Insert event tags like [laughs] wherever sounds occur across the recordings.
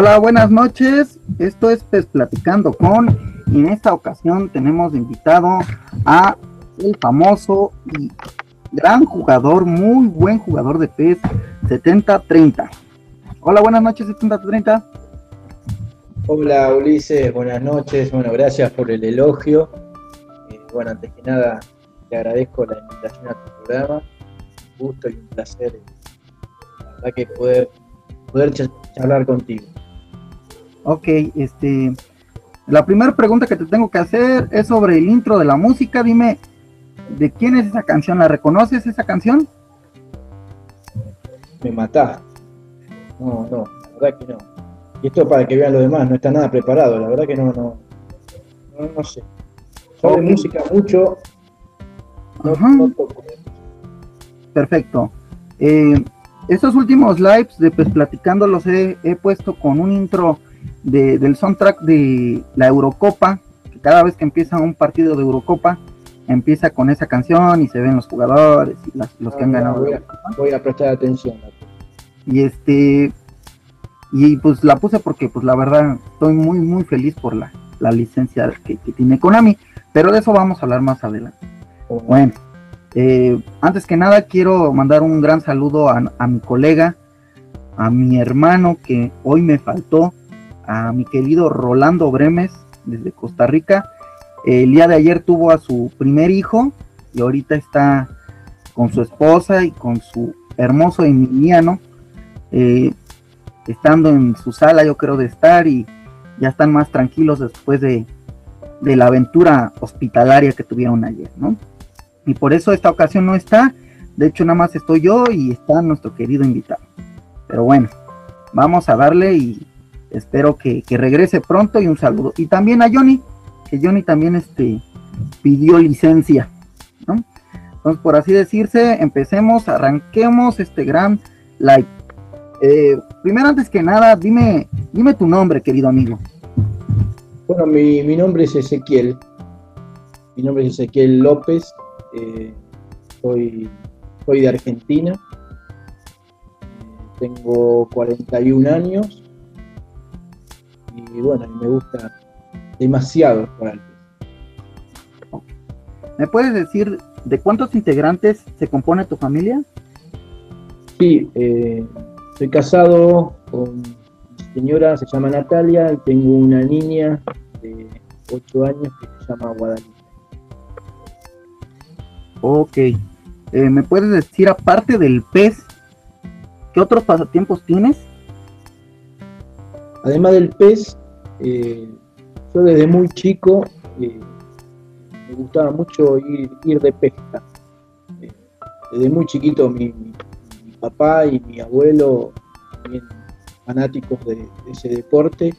Hola, buenas noches. Esto es Pes Platicando con. Y en esta ocasión tenemos invitado a el famoso y gran jugador, muy buen jugador de PES 7030. Hola, buenas noches, 7030. Hola Ulises, buenas noches. Bueno, gracias por el elogio. Eh, bueno, antes que nada, te agradezco la invitación a tu programa. Un gusto y un placer, la verdad que poder, poder charlar contigo. Ok, este, la primera pregunta que te tengo que hacer es sobre el intro de la música. Dime, ¿de quién es esa canción? ¿La reconoces esa canción? Me matás. No, no, la verdad que no. Y esto para que vean lo demás, no está nada preparado, la verdad que no, no, no, sé. Sobre música mucho, no, Perfecto. Eh, estos últimos lives de pues platicando los he, puesto con un intro del soundtrack de la Eurocopa, que cada vez que empieza un partido de Eurocopa, empieza con esa canción y se ven los jugadores y los que han ah, ganado. Voy a, prestar atención. Y este y pues la puse porque pues la verdad estoy muy muy feliz por la, licencia que, tiene Konami, pero de eso vamos a hablar más adelante. Bueno, eh, antes que nada quiero mandar un gran saludo a, a mi colega, a mi hermano que hoy me faltó, a mi querido Rolando Bremes desde Costa Rica. El día de ayer tuvo a su primer hijo y ahorita está con su esposa y con su hermoso Emiliano, eh, estando en su sala yo creo de estar y ya están más tranquilos después de, de la aventura hospitalaria que tuvieron ayer, ¿no? Y por eso esta ocasión no está, de hecho nada más estoy yo y está nuestro querido invitado. Pero bueno, vamos a darle y espero que, regrese pronto y un saludo. Y también a Johnny, que Johnny también este, pidió licencia. ¿no? Entonces, por así decirse, empecemos, arranquemos este gran live. Eh, primero, antes que nada, dime, dime tu nombre, querido amigo. Bueno, mi, nombre es Ezequiel. Mi nombre es Ezequiel López. Eh, soy, soy de Argentina. Tengo 41 años y bueno, me gusta demasiado jugar ¿Me puedes decir de cuántos integrantes se compone tu familia? Sí, eh, soy casado con mi señora, se llama Natalia, y tengo una niña de 8 años que se llama Guadalupe. Ok. Eh, ¿Me puedes decir, aparte del pez, qué otros pasatiempos tienes? Además del pez, eh, yo desde muy chico eh, me gustaba mucho ir, de pesca. Eh, desde muy chiquito mi, papá y mi abuelo, también fanáticos de, ese deporte,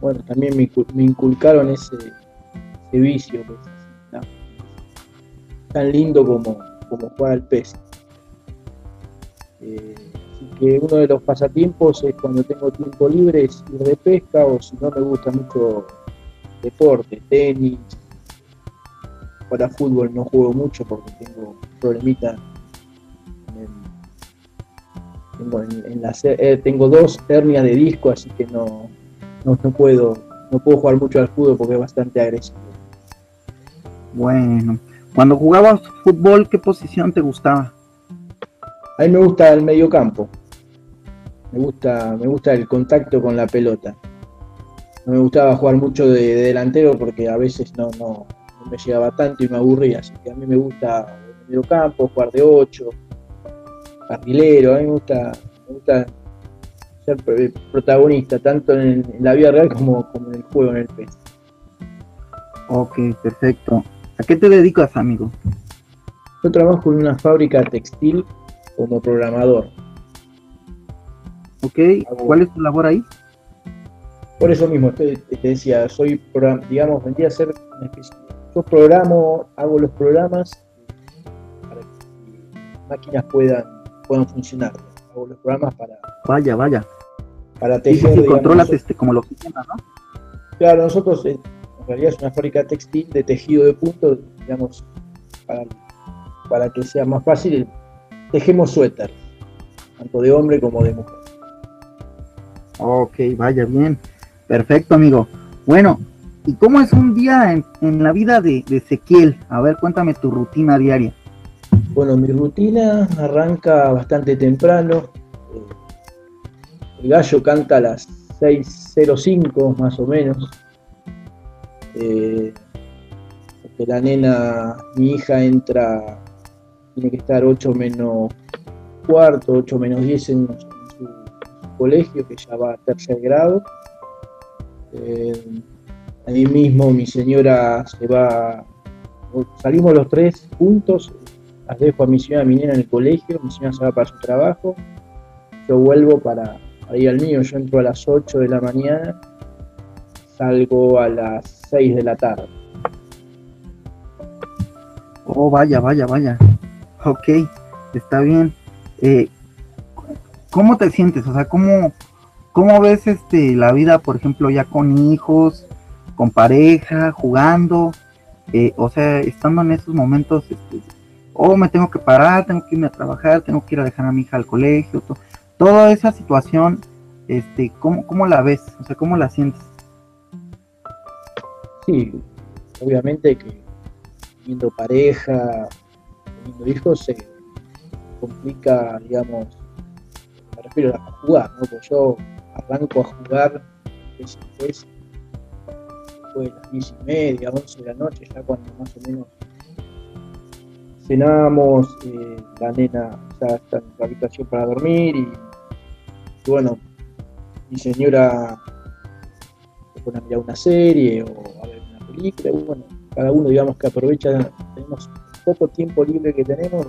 bueno, también me, inculcaron ese, vicio, tan lindo como, como jugar al pez que uno de los pasatiempos es cuando tengo tiempo libre es ir de pesca o si no me gusta mucho deporte, tenis. Para fútbol no juego mucho porque tengo problemita tengo, en, eh, tengo dos hernias de disco, así que no, no, puedo no puedo jugar mucho al fútbol porque es bastante agresivo. Bueno, cuando jugabas fútbol, ¿qué posición te gustaba? A mí me gusta el medio campo. Me gusta, me gusta el contacto con la pelota. No me gustaba jugar mucho de, delantero porque a veces no, no, me llegaba tanto y me aburría. Así que a mí me gusta el medio campo, jugar de 8, carrilero. A mí me gusta, me gusta ser protagonista, tanto en, la vida real como, como, en el juego, en el PES. Ok, perfecto. ¿A qué te dedicas, amigo? Yo trabajo en una fábrica textil como programador. Ok, ¿cuál es tu labor ahí? Por eso mismo, te, decía, soy, digamos, vendría a ser una especie, yo programo, hago los programas para que las máquinas puedan, puedan funcionar. Hago los programas para... Vaya, vaya. Para tejer, y, controlas este, como lo sistemas, ¿no? Claro, nosotros eh, en realidad es una fábrica textil de tejido de punto, digamos, para, para que sea más fácil, tejemos suéter, tanto de hombre como de mujer. Ok, vaya bien. Perfecto, amigo. Bueno, ¿y cómo es un día en, la vida de, Ezequiel? A ver, cuéntame tu rutina diaria. Bueno, mi rutina arranca bastante temprano. El gallo canta a las 6.05 más o menos. Eh, la nena, mi hija entra, tiene que estar 8 menos cuarto, 8 menos 10 en, su, colegio, que ya va a tercer grado. Eh, ahí mismo mi señora se va, salimos los tres juntos, las dejo a mi señora, a mi nena en el colegio, mi señora se va para su trabajo, yo vuelvo para, para ir al mío, yo entro a las 8 de la mañana, salgo a las 6 de la tarde. Oh, vaya, vaya, vaya. Ok, está bien. Eh, ¿Cómo te sientes? O sea, ¿cómo, ¿cómo ves este, la vida, por ejemplo, ya con hijos, con pareja, jugando? Eh, o sea, estando en esos momentos, este, oh, me tengo que parar, tengo que irme a trabajar, tengo que ir a dejar a mi hija al colegio, toda esa situación, este, ¿cómo, ¿cómo la ves? O sea, ¿cómo la sientes? Sí, obviamente que teniendo pareja, teniendo hijos, se complica, digamos, me refiero a jugar, ¿no? Porque yo arranco a jugar después, después de las diez y media, once de la noche, ya cuando más o menos cenamos, eh, la nena ya está en la habitación para dormir y, bueno, mi señora se pone a mirar una serie o a ver una película, bueno, cada uno digamos que aprovecha, tenemos poco tiempo libre que tenemos,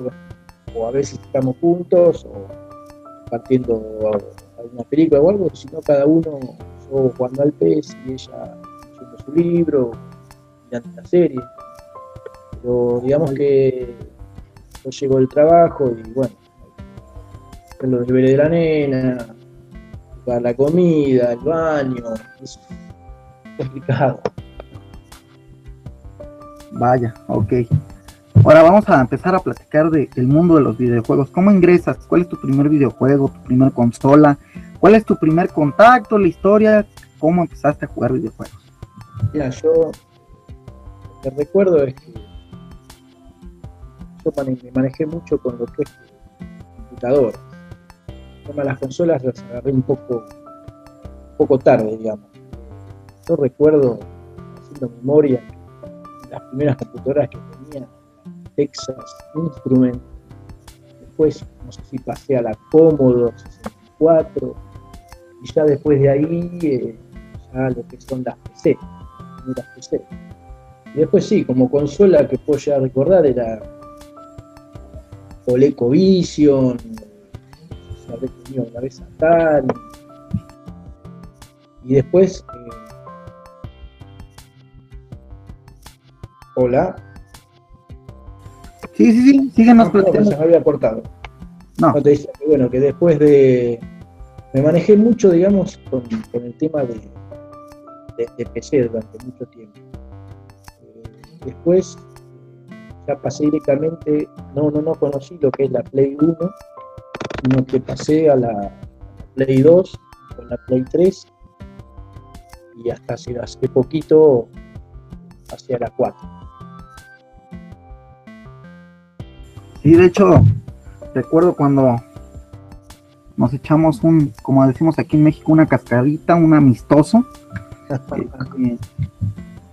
o a veces estamos juntos, o compartiendo alguna película o algo, sino cada uno, yo jugando al pez y ella leyendo su libro, mirando la serie. Pero digamos que yo llego del trabajo y bueno, los deberes de la nena, para la comida, el baño, es complicado. Vaya, ok. Ahora vamos a empezar a platicar del mundo de los videojuegos. ¿Cómo ingresas? ¿Cuál es tu primer videojuego, tu primer consola? ¿Cuál es tu primer contacto, la historia? ¿Cómo empezaste a jugar videojuegos? Mira, yo lo que recuerdo es que yo me manejé mucho con lo que es computador. El tema de las consolas las agarré un poco, un poco tarde, digamos. Yo recuerdo, haciendo memoria, las primeras computadoras que Texas Instrument, después no sé si pasé a la Commodore 64, y ya después de ahí, eh, ya lo que son las PC, las PC. Y después sí, como consola que puedo ya recordar era ColecoVision, habré tenido una vez Atari, y después eh, Hola. Sí, sí, sí, síguenos no, se me había cortado. No. te dice que, bueno, que después de. Me manejé mucho, digamos, con, el tema de, de, PC durante mucho tiempo. Eh, después ya pasé directamente, no, no, no conocí lo que es la Play 1, sino que pasé a la, Play 2, con la Play 3, y hasta hace, hace poquito hacia la 4. Sí, de hecho, recuerdo cuando nos echamos un, como decimos aquí en México, una cascadita, un amistoso. [laughs] Eh,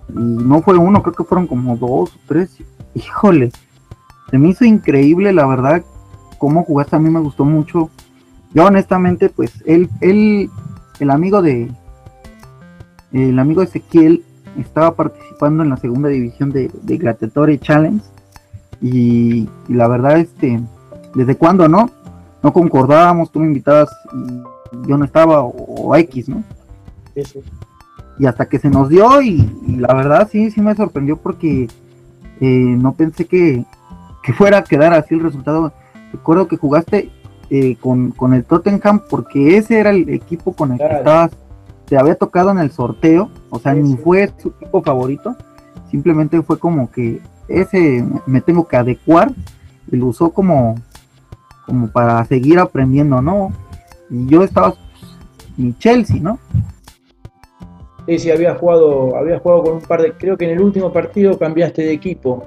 y no fue uno, creo que fueron como dos o tres. Híjole, se me hizo increíble, la verdad, cómo jugaste. A mí me gustó mucho. Yo, honestamente, pues, él, él el amigo de, el amigo Ezequiel, estaba participando en la segunda división de, de Challenge y, la verdad, este, desde cuando no, no concordábamos, tú me invitabas y yo no estaba, o, X, ¿no? Y hasta que se nos dio, y, la verdad sí, sí me sorprendió porque eh, no pensé que, fuera a quedar así el resultado. Recuerdo que jugaste eh, con, el Tottenham porque ese era el equipo con el que estabas, te había tocado en el sorteo, o sea, ni fue su equipo favorito, simplemente fue como que ese me tengo que adecuar y lo usó como, como para seguir aprendiendo, ¿no? Y yo estaba ni Chelsea, ¿no? Sí, sí, había jugado, había jugado con un par de, creo que en el último partido cambiaste de equipo.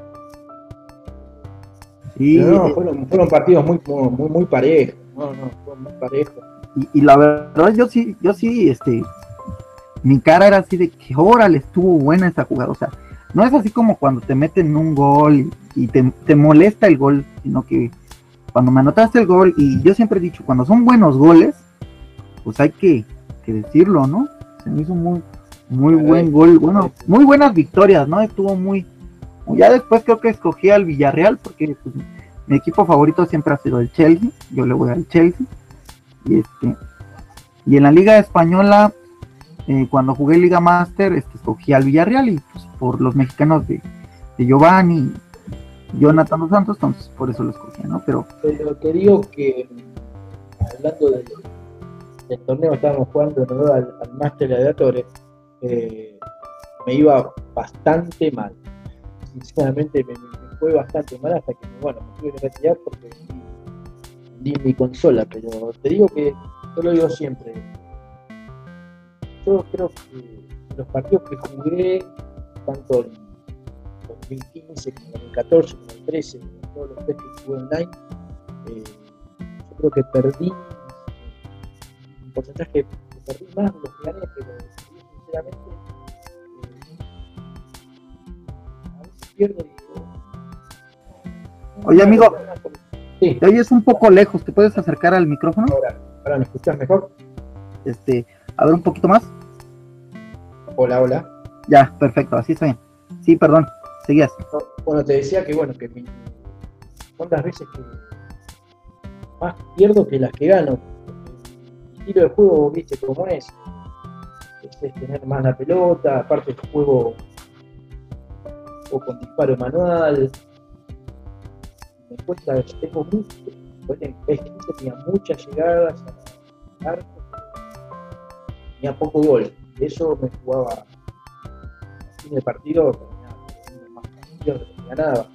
Sí. no, fueron, partidos muy, muy, muy parejos, no, no, fueron muy parejos. Y, la verdad, yo sí, yo sí, este, mi cara era así de que, órale, estuvo buena esa jugada, o sea, no es así como cuando te meten un gol y, te, molesta el gol, sino que cuando me anotaste el gol, y yo siempre he dicho, cuando son buenos goles, pues hay que, decirlo, ¿no? Se me hizo muy, muy buen gol, bueno, muy buenas victorias, ¿no? Estuvo muy, ya después creo que escogí al Villarreal, porque pues, mi equipo favorito siempre ha sido el Chelsea, yo le voy al Chelsea, y este, y en la Liga Española, eh, cuando jugué Liga Master, este, escogí al Villarreal y pues, por los mexicanos de, de Giovanni, Jonathan Dos Santos, entonces por eso lo escogí, ¿no? Pero, Pero te digo que, hablando del torneo, estábamos jugando al, al Master Gladiatores, eh, me iba bastante mal. Sinceramente me, fue bastante mal hasta que, bueno, me tuve que retirar porque di mi consola, pero te digo que yo lo digo siempre. Yo creo que los partidos que jugué, tanto en 2015 como en 2014, como en 2013, todos los test que jugué online, eh, yo creo que perdí un porcentaje que perdí más de los que gané, pero sinceramente eh, a veces pierdo y Oye amigo, Sí. Te oyes un poco lejos, ¿te puedes acercar al micrófono? Ahora, ¿ahora me escuchas mejor? Este, a ver un poquito más. Hola, hola. Ya, perfecto, así está bien. Sí, perdón, seguías. bueno, te decía que bueno, que mi, cuántas veces que más pierdo que las que gano. El estilo de juego, viste cómo es. Es, tener más la pelota, aparte el juego o con disparo manual, me cuesta, tengo mucho, en PES tenía muchas llegadas a arco, tenía poco gol, de eso me jugaba a fin de partido, tenía más que ganaba,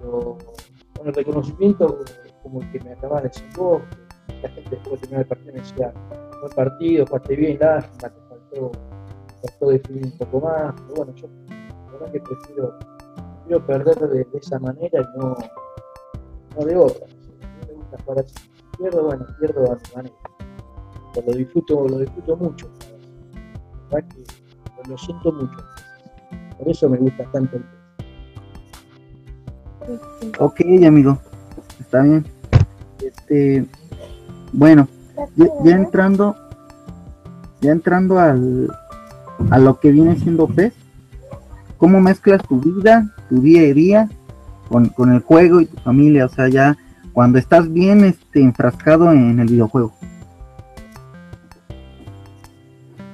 pero con el reconocimiento como el que me acababa de decir vos, la gente después de terminar el partido me decía, buen partido, jugaste bien, lástima, te faltó, faltó definir un poco más, pero bueno, yo la verdad prefiero, perder de, esa manera y no no de otra. Me gusta jugar así. Pierdo, bueno, pierdo a mi manera. Lo disfruto, lo disfruto mucho. Lo siento mucho. Por eso me gusta tanto el Ok, amigo. Está bien. Este, bueno, ya, entrando, ya entrando al, a lo que viene siendo PES, ¿cómo mezclas tu vida, tu día a día con, el juego y tu familia, o sea, ya cuando estás bien este, enfrascado en el videojuego.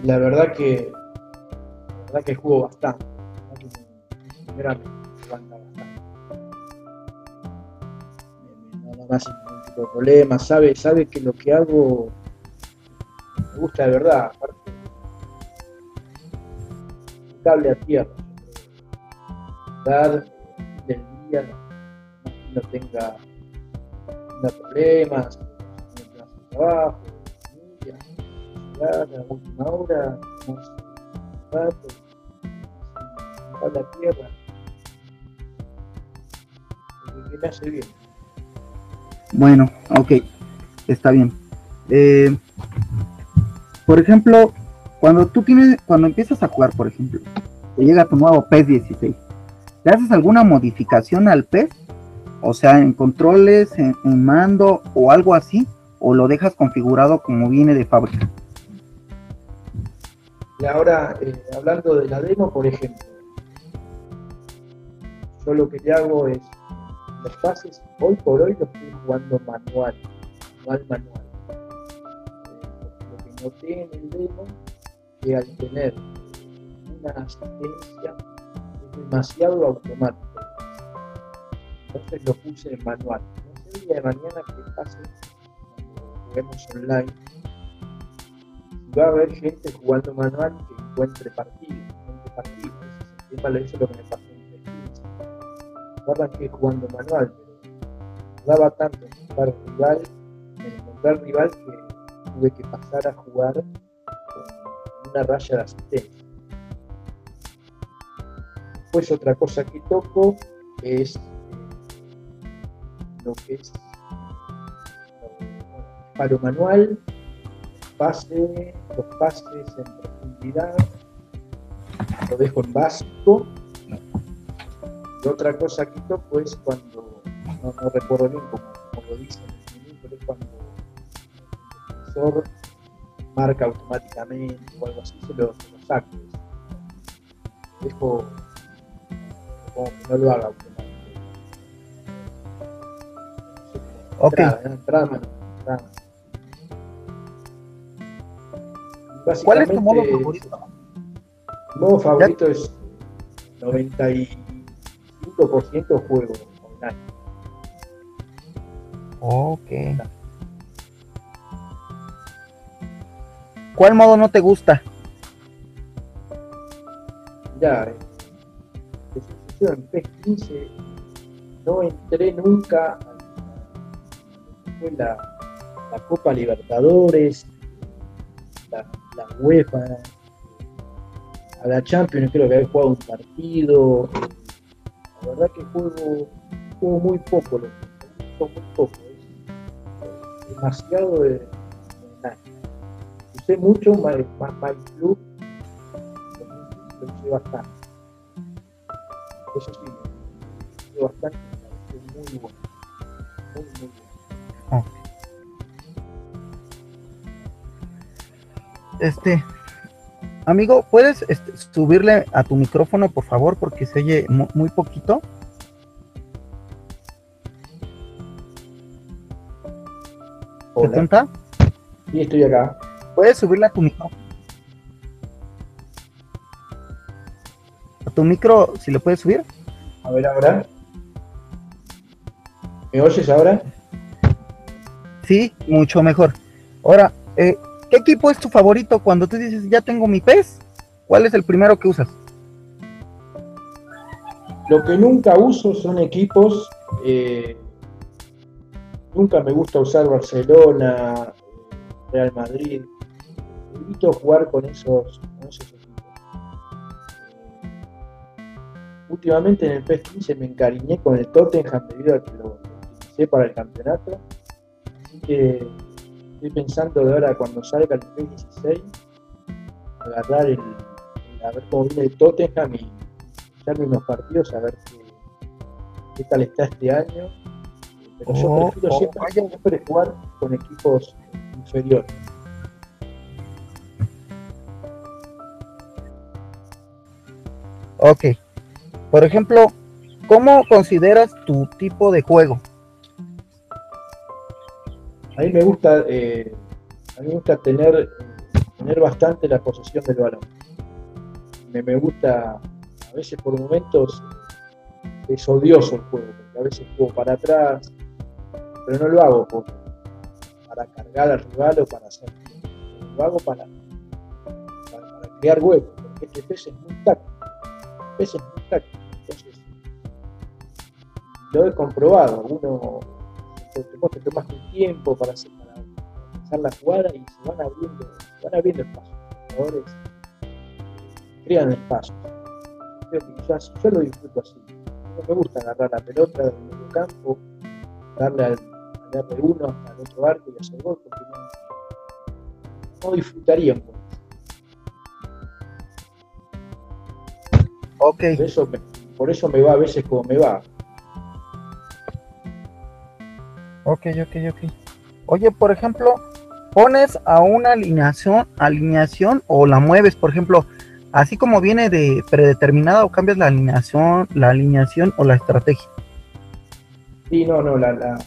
La verdad que la verdad que juego bastante. No, más ningún tipo de problema, sabe, sabe que lo que hago me gusta de verdad, aparte cable a tierra. Dar no, tenga, problemas, no tenga trabajo, última hora, rato, a la tierra, que me hace bien. Bueno, ok, está bien. Eh, por ejemplo, cuando tú tienes, cuando empiezas a jugar, por ejemplo, te llega tu nuevo PES 16 ¿Le haces alguna modificación al PES? O sea, en controles, en, mando o algo así, o lo dejas configurado como viene de fábrica. Y ahora, eh, hablando de la demo, por ejemplo, yo lo que hago es, los pases, hoy por hoy lo estoy jugando manual, manual, manual. Eh, lo que noté en el demo, que al tener una asistencia demasiado automático. Entonces lo puse en manual. No sé el día de mañana que pase cuando juguemos online. Va a haber gente jugando manual que encuentre partidos, encuentre partidos. Hizo lo que pasó en el 15. No arranqué jugando manual, pero daba tanto encontrar rival, en encontrar rival que tuve que pasar a jugar con una raya de asistencia. Después otra cosa que toco es eh, lo que es paro manual, pase, los pases en profundidad, lo dejo en básico. Y otra cosa que toco es cuando, no, recuerdo bien como, lo dice en el menú, pero es cuando el profesor marca automáticamente o algo así, se lo, se lo saco. Dejo como que no lo haga automáticamente. Ok. Entrada, ¿Cuál es tu modo favorito? Mi modo favorito es 95% juego online. Ok. ¿Cuál modo no te gusta? Ya, eh, en P15 no entré nunca fue la, la Copa Libertadores, la, UEFA, a la Champions creo que había jugado un partido. La verdad que juego, juego muy poco, lo juego muy poco. Es demasiado de, de nada. Usé mucho más My Club, lo usé bastante. Eso sí, lo usé bastante, me muy bueno. Muy, muy bueno. Este, amigo, ¿puedes este, subirle a tu micrófono, por favor? Porque se oye muy, poquito. ¿Te Sí, estoy acá. ¿Puedes subirle a tu micrófono? A tu micro, si lo puedes subir. A ver ahora. ¿Me oyes ahora? Sí, mucho mejor. Ahora, eh, ¿qué equipo es tu favorito cuando tú dices, ya tengo mi pez? ¿Cuál es el primero que usas? Lo que nunca uso son equipos. Eh, nunca me gusta usar Barcelona, Real Madrid. Evito jugar con esos, equipos. Últimamente en el PES 15 me encariñé con el Tottenham debido a que lo utilicé para el campeonato que estoy pensando de ahora cuando salga el P16 agarrar el, a ver cómo viene el Tottenham y echarme unos partidos a ver qué, tal está este año. Pero yo oh, prefiero oh, siempre, jugar con equipos inferiores. Ok. Por ejemplo, ¿cómo consideras tu tipo de juego? A mí me gusta, eh, a mí me gusta tener, tener bastante la posesión del balón. Me, gusta, a veces por momentos es odioso el juego, porque a veces juego para atrás, pero no lo hago para cargar al rival o para hacer. Lo hago para, para, crear huecos, porque este pez es muy táctico. es muy táctico. Entonces, lo he comprobado. Uno vos te tomas tu tiempo para, hacer, para la jugada y se van abriendo, se van abriendo espacios. Los jugadores crean espacios. Yo, yo lo disfruto así. No me gusta agarrar la pelota del medio campo, darle al, al R1 hasta el otro arco y hacer gol, porque no, no disfrutaría un poco. Okay. Por eso, me, por eso me va a veces como me va. Ok, ok, ok. Oye, por ejemplo, pones a una alineación, alineación o la mueves, por ejemplo, así como viene de predeterminada o cambias la alineación, la alineación o la estrategia. Sí, no, no, la, la,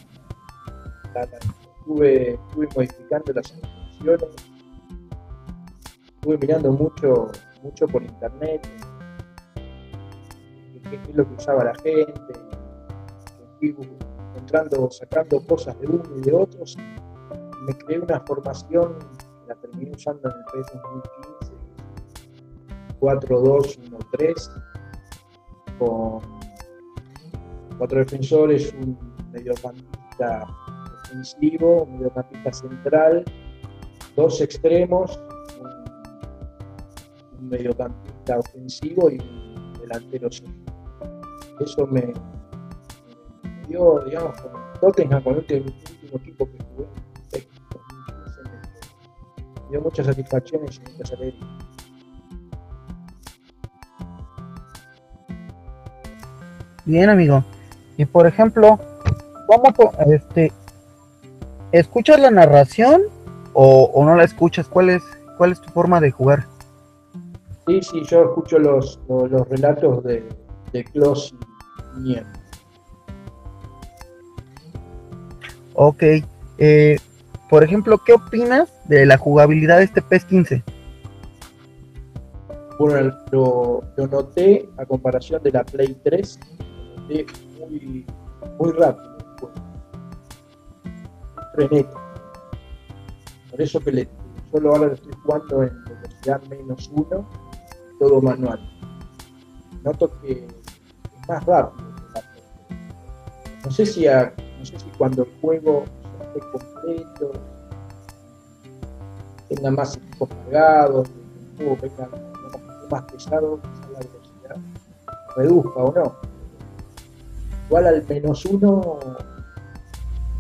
estuve, estuve, modificando las alineaciones, estuve mirando mucho, mucho por internet, qué es lo que usaba la gente, encontrando, sacando cosas de uno y de otros. Me creé una formación la terminé usando en el PES 2015, 4-2-1-3, con cuatro defensores, un mediocampista defensivo, un mediocampista central dos extremos, un, mediocampista ofensivo y un delantero Eso me, me, dio, digamos, con Tottenham, con el último equipo que jugué, me dio muchas satisfacciones y muchas alegrías. Bien, amigo. Y por ejemplo, ¿cómo este, escuchas la narración o, no la escuchas? ¿Cuál es, ¿Cuál es tu forma de jugar? Sí, sí, yo escucho los, los, relatos de, de Klaus y Nier. Ok. Eh, por ejemplo, ¿qué opinas de la jugabilidad de este PES 15? Bueno, lo, lo noté a comparación de la Play 3 muy, muy rápido, pues. frenético. Por eso que le, solo ahora lo estoy jugando en velocidad menos uno, todo manual. Noto que es más rápido. No sé si, no sé si cuando el juego esté completo, tenga más equipos cargados, el juego venga más pesado, la velocidad reduzca o no igual al menos uno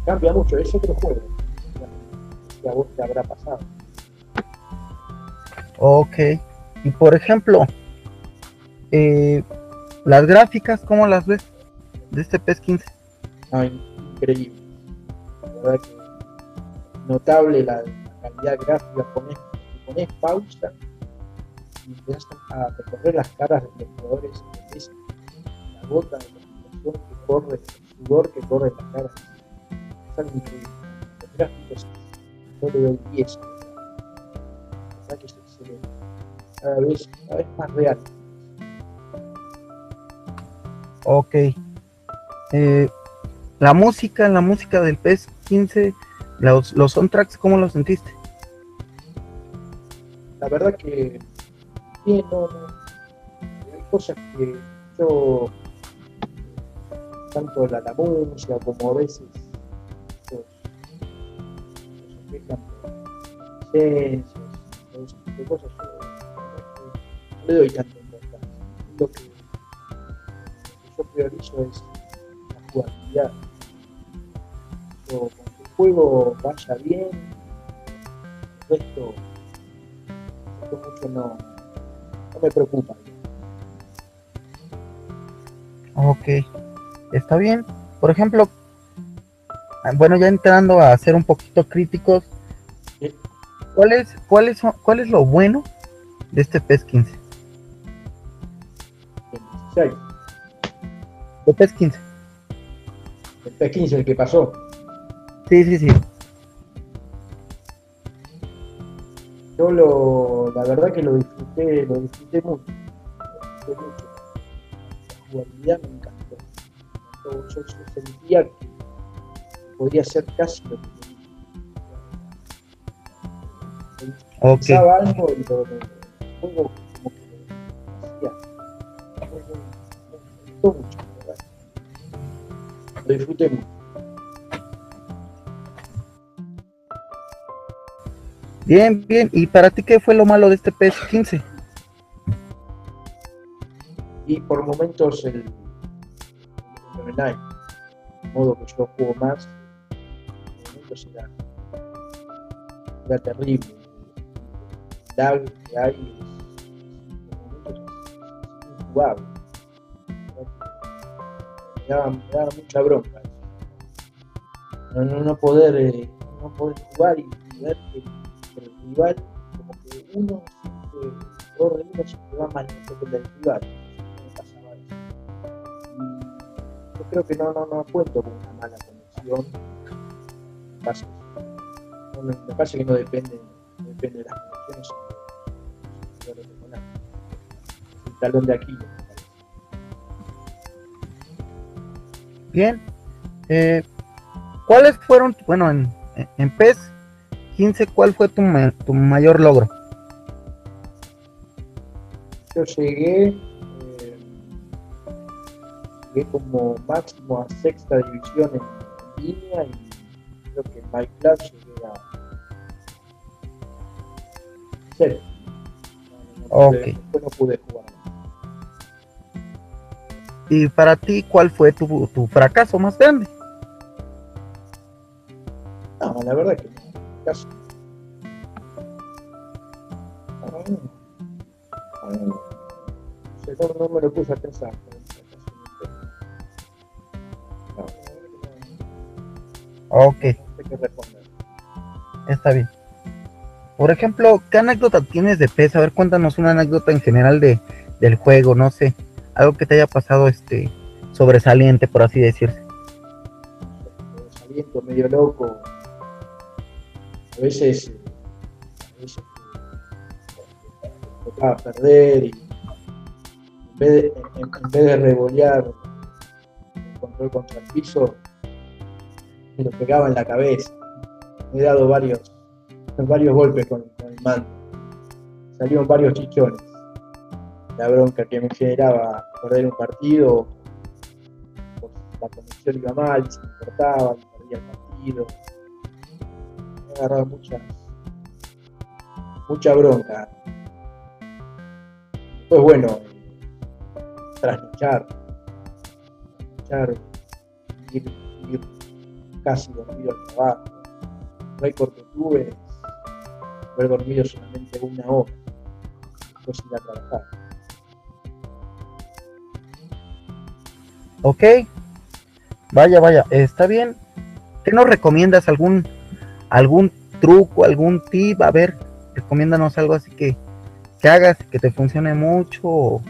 cambia mucho, es otro juego. Que a vos te habrá pasado. Ok, y por ejemplo, eh, las gráficas, ¿cómo las ves de este PES 15? Increíble. La verdad que notable la, calidad gráfica. Pones, pones pausa y empiezas a recorrer las caras de los jugadores, la gota de que corre, el sudor que corre en la cara. Es algo increíble. Los gráficos, yo le doy 10. La que es excelente. Cada vez, cada vez más real. Ok. Eh, la música, la música del PES 15, los, los soundtracks, ¿cómo los sentiste? La verdad que bien, no, no. Hay cosas que yo tanto la, la música como a veces ese tipo de cosas, yo no le doy tanta importancia. Lo que, yo priorizo es la jugabilidad. Con que el juego vaya bien, el resto, esto mucho no, no me preocupa. Ok está bien. Por ejemplo, bueno, ya entrando a ser un poquito críticos, ¿cuál es, cuál es, cuál es lo bueno de este PES 15? De PES 15. El PES 15, el que pasó. Sí, sí, sí. Yo lo, la verdad que lo disfruté, lo disfruté mucho. Lo disfruté mucho. La jugabilidad me encanta yo, yo, sentía que podía ser casi lo que okay. pensaba algo y lo, juego como que lo hacía. Me gustó mucho, ¿verdad? Lo disfruté mucho. Bien, bien. ¿Y para ti qué fue lo malo de este PS15? Y por momentos el, de modo que yo juego más, en momentos era, era terrible. El lag que hay es. Me daba, me daba, mucha bronca. No, no, no poder, eh, no poder jugar y, y ver que, rival, como que uno jugador de uno siempre va más lento el del rival creo que no, no, no cuento con una mala conexión. Me parece, que no depende, depende de las conexiones, el talón de aquí. Bien. Eh, ¿Cuáles fueron, bueno, en, en PES 15, cuál fue tu, tu mayor logro? Yo llegué llegué como máximo a sexta división en, línea y creo que en My Club llegué sincero. Ok. Después no pude jugar. Y para ti, ¿cuál fue tu, tu fracaso más grande? No, la verdad que no. Casi. No, no, me lo puse a pensar. No, Ok, no sé está bien. Por ejemplo, ¿qué anécdota tienes de PES? A ver, cuéntanos una anécdota en general de, del juego, no sé. Algo que te haya pasado este sobresaliente, por así decirse. Saliendo medio loco. A veces, a veces eh, tocaba perder y en vez de, en, en vez el control contra el piso, me lo pegaba en la cabeza. Me he dado varios, varios golpes con, con el mando. Salieron varios chichones. La bronca que me generaba perder un partido, la conexión iba mal, se me cortaba, perdía el partido. Me he agarrado muchas, mucha bronca. Pues bueno, trasnochar, trasnochar, ir, ir casi dormido al trabajo. Récord que tuve haber dormido solamente una hora, después ir trabajar. Ok, vaya, vaya, está bien. ¿Qué nos recomiendas? ¿Algún, algún truco, algún tip? A ver, recomiéndanos algo así que, que hagas, que te funcione mucho.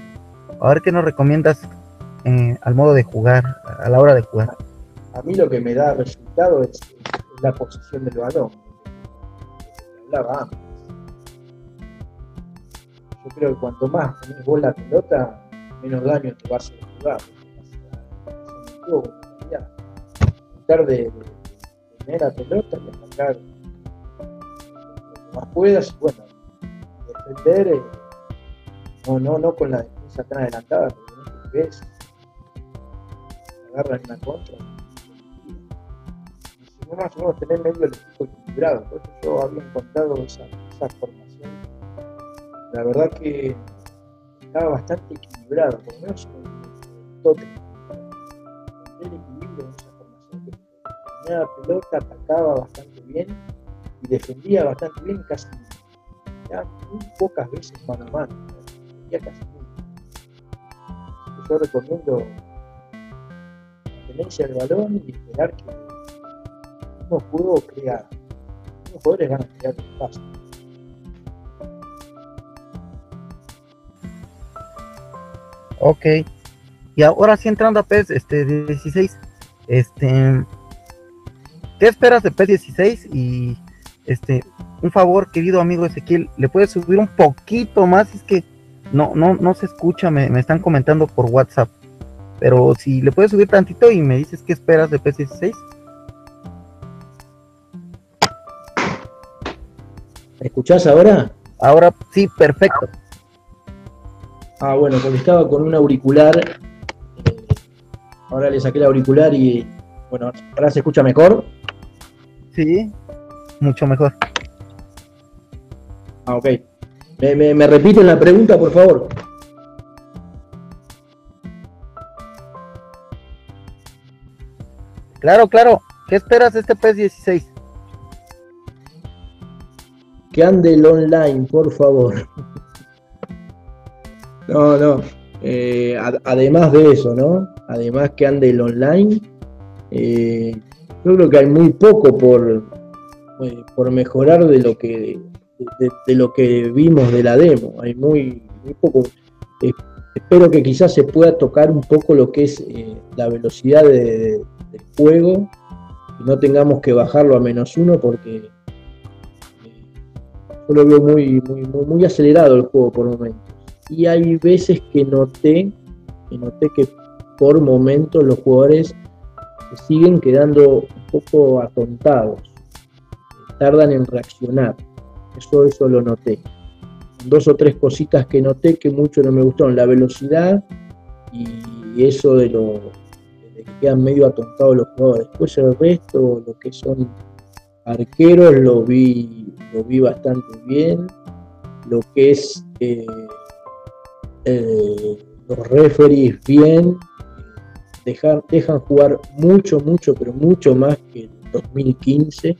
A ver qué nos recomiendas eh, al modo de jugar, a la hora de jugar. A mí lo que me da resultado es, la posición del balón, hablaba antes. Yo creo que cuanto más tenés vos la pelota, menos daño te va a jugar. Realidad. Tratar de- la pelota que más puedas bueno, defender eh, no, no, no con la defensa tan adelantada, porque ves agarran una contra. Y si no más o menos tener medio el equipo equilibrado, yo había encontrado esa, esa formación, la verdad que estaba bastante equilibrado, por lo menos en el toque. El equilibrio la pelota, atacaba bastante bien y defendía bastante bien, casi ya muy pocas veces mano a mano. Yo recomiendo tenencia del balón y esperar que uno juego crea, unos jugadores van a crear espacio. Ok. Y ahora sí entrando a PES este, 16, este, ¿qué esperas de PES 16? Y este, un favor, querido amigo Ezequiel, ¿le puedes subir un poquito más? Es que no, no, no se escucha, me, me están comentando por WhatsApp. Pero si le puedes subir tantito y me dices qué esperas de PES 16. ¿Me escuchás ahora? Ahora sí, perfecto. Ah, bueno, porque estaba con un auricular. ahora le saqué el auricular y bueno, ahora se escucha mejor. Sí, mucho mejor. Ah, ok. ¿Me, me, me repiten la pregunta, por favor? Claro, claro. ¿Qué esperas de este PES 16? Que ande el online, por favor. [laughs] No, no. Eh, ad- además de eso, ¿no? Además que ande el online, eh, yo creo que hay muy poco por, eh, por mejorar de lo que de, lo que vimos de la demo. Hay muy, muy poco. Eh, espero que quizás se pueda tocar un poco lo que es eh, la velocidad de- del juego y no tengamos que bajarlo a menos uno porque yo lo veo muy, muy, muy, muy acelerado el juego por momentos. Y hay veces que noté, que noté que por momentos los jugadores siguen quedando un poco atontados, tardan en reaccionar. Eso, eso lo noté. Dos o tres cositas que noté que mucho no me gustaron. La velocidad y eso de lo de que quedan medio atontados los jugadores. Después el resto, lo que son arqueros, lo vi, lo vi bastante bien. lo que es eh, eh, los referees bien, dejar, dejan jugar mucho, mucho, pero mucho más que el 2015. Eh,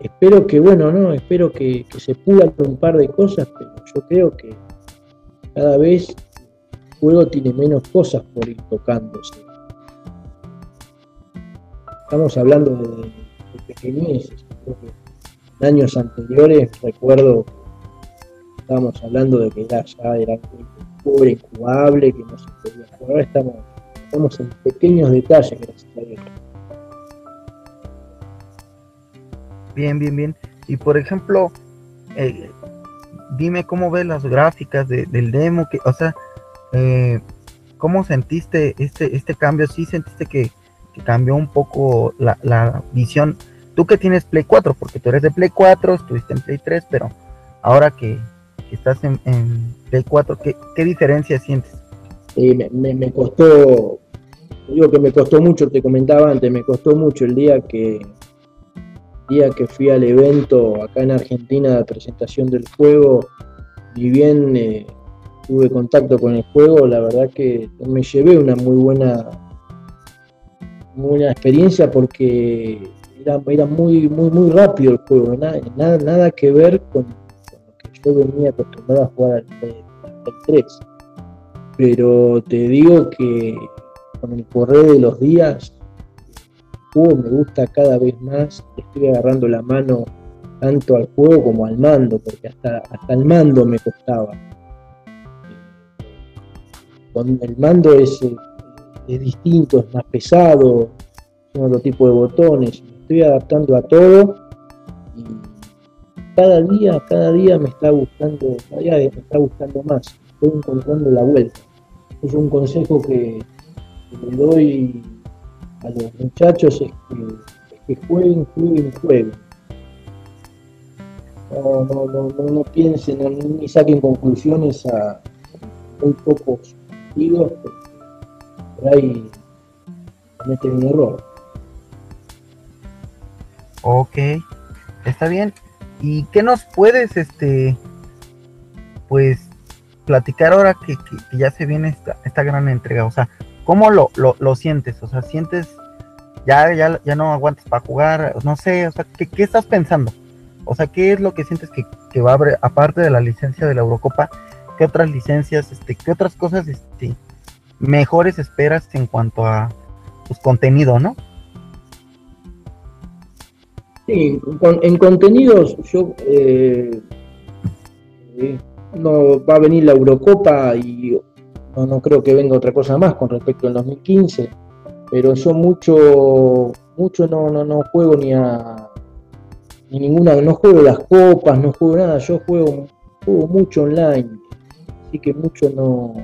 espero que, bueno, no, espero que, se pulan un par de cosas, pero yo creo que cada vez el juego tiene menos cosas por ir tocándose. Estamos hablando de, de pequeñeces. en años anteriores recuerdo estábamos hablando de que ya, ya un incubable, que no se podía jugar. Estamos, estamos en pequeños detalles, gracias a Dios. Bien, bien, bien. Y por ejemplo, eh, dime cómo ves las gráficas de, del demo, que, o sea, eh, ¿cómo sentiste este, este cambio? ¿Sí sentiste que, que cambió un poco la, la, visión? Tú que tienes Play 4, porque tú eres de Play 4, estuviste en Play 3, pero ahora que, estás en, en, Play 4, ¿qué, qué diferencia sientes? Me, me, costó, digo que me costó mucho, te comentaba antes, me costó mucho el día que, día que fui al evento acá en Argentina de presentación del juego, y bien eh, tuve contacto con el juego, la verdad que me llevé una muy buena, muy buena experiencia porque era, era muy, muy, muy rápido el juego, nada, nada, nada que ver con, yo venía acostumbrado a jugar al Play 3. Pero te digo que con el correr de los días juego me gusta cada vez más, estoy agarrando la mano tanto al juego como al mando, porque hasta, hasta el mando me costaba. El mando es, es distinto, es más pesado, son otro tipo de botones, estoy adaptando a todo y cada día, cada día me está gustando, cada día me está gustando más, estoy encontrando la vuelta. Es un consejo que, le doy a los muchachos es que, es que jueguen, jueguen, jueguen. No, no, no, no, piensen, ni saquen conclusiones a muy pocos partidos, por ahí cometen un error. Ok, está bien. ¿Y qué nos puedes, este, pues, platicar ahora que, ya se viene esta, esta gran entrega? O sea, ¿Cómo lo, lo, lo, sientes? O sea, sientes, ya, ya, ya no aguantas para jugar, no sé, o sea, ¿qué, ¿qué, estás pensando? O sea, ¿qué es lo que sientes que, que va a haber, aparte de la licencia de la Eurocopa, qué otras licencias, este, qué otras cosas este, mejores esperas en cuanto a pues, contenido, ¿no? En contenidos yo eh, eh, no va a venir la Eurocopa y no, no creo que venga otra cosa más con respecto al 2015, pero yo mucho, mucho no, no, no juego ni a ni ninguna, no juego las copas, no juego nada, yo juego, juego mucho online, así que mucho no,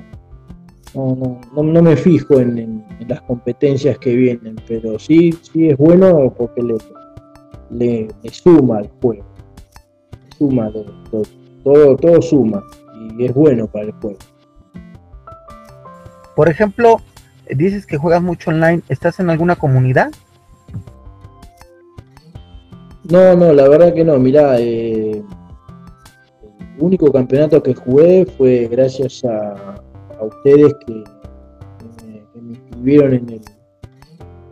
no, no, no, no me fijo en, las competencias que vienen, pero sí, sí es bueno porque le, le, le suma al juego, suma, todo, todo suma y es bueno para el juego. Por ejemplo, dices que juegas mucho online, ¿estás en alguna comunidad? No, no, la verdad que no. Mirá, eh, el único campeonato que jugué fue gracias a, a ustedes que, que, me, que, me, inscribieron en el,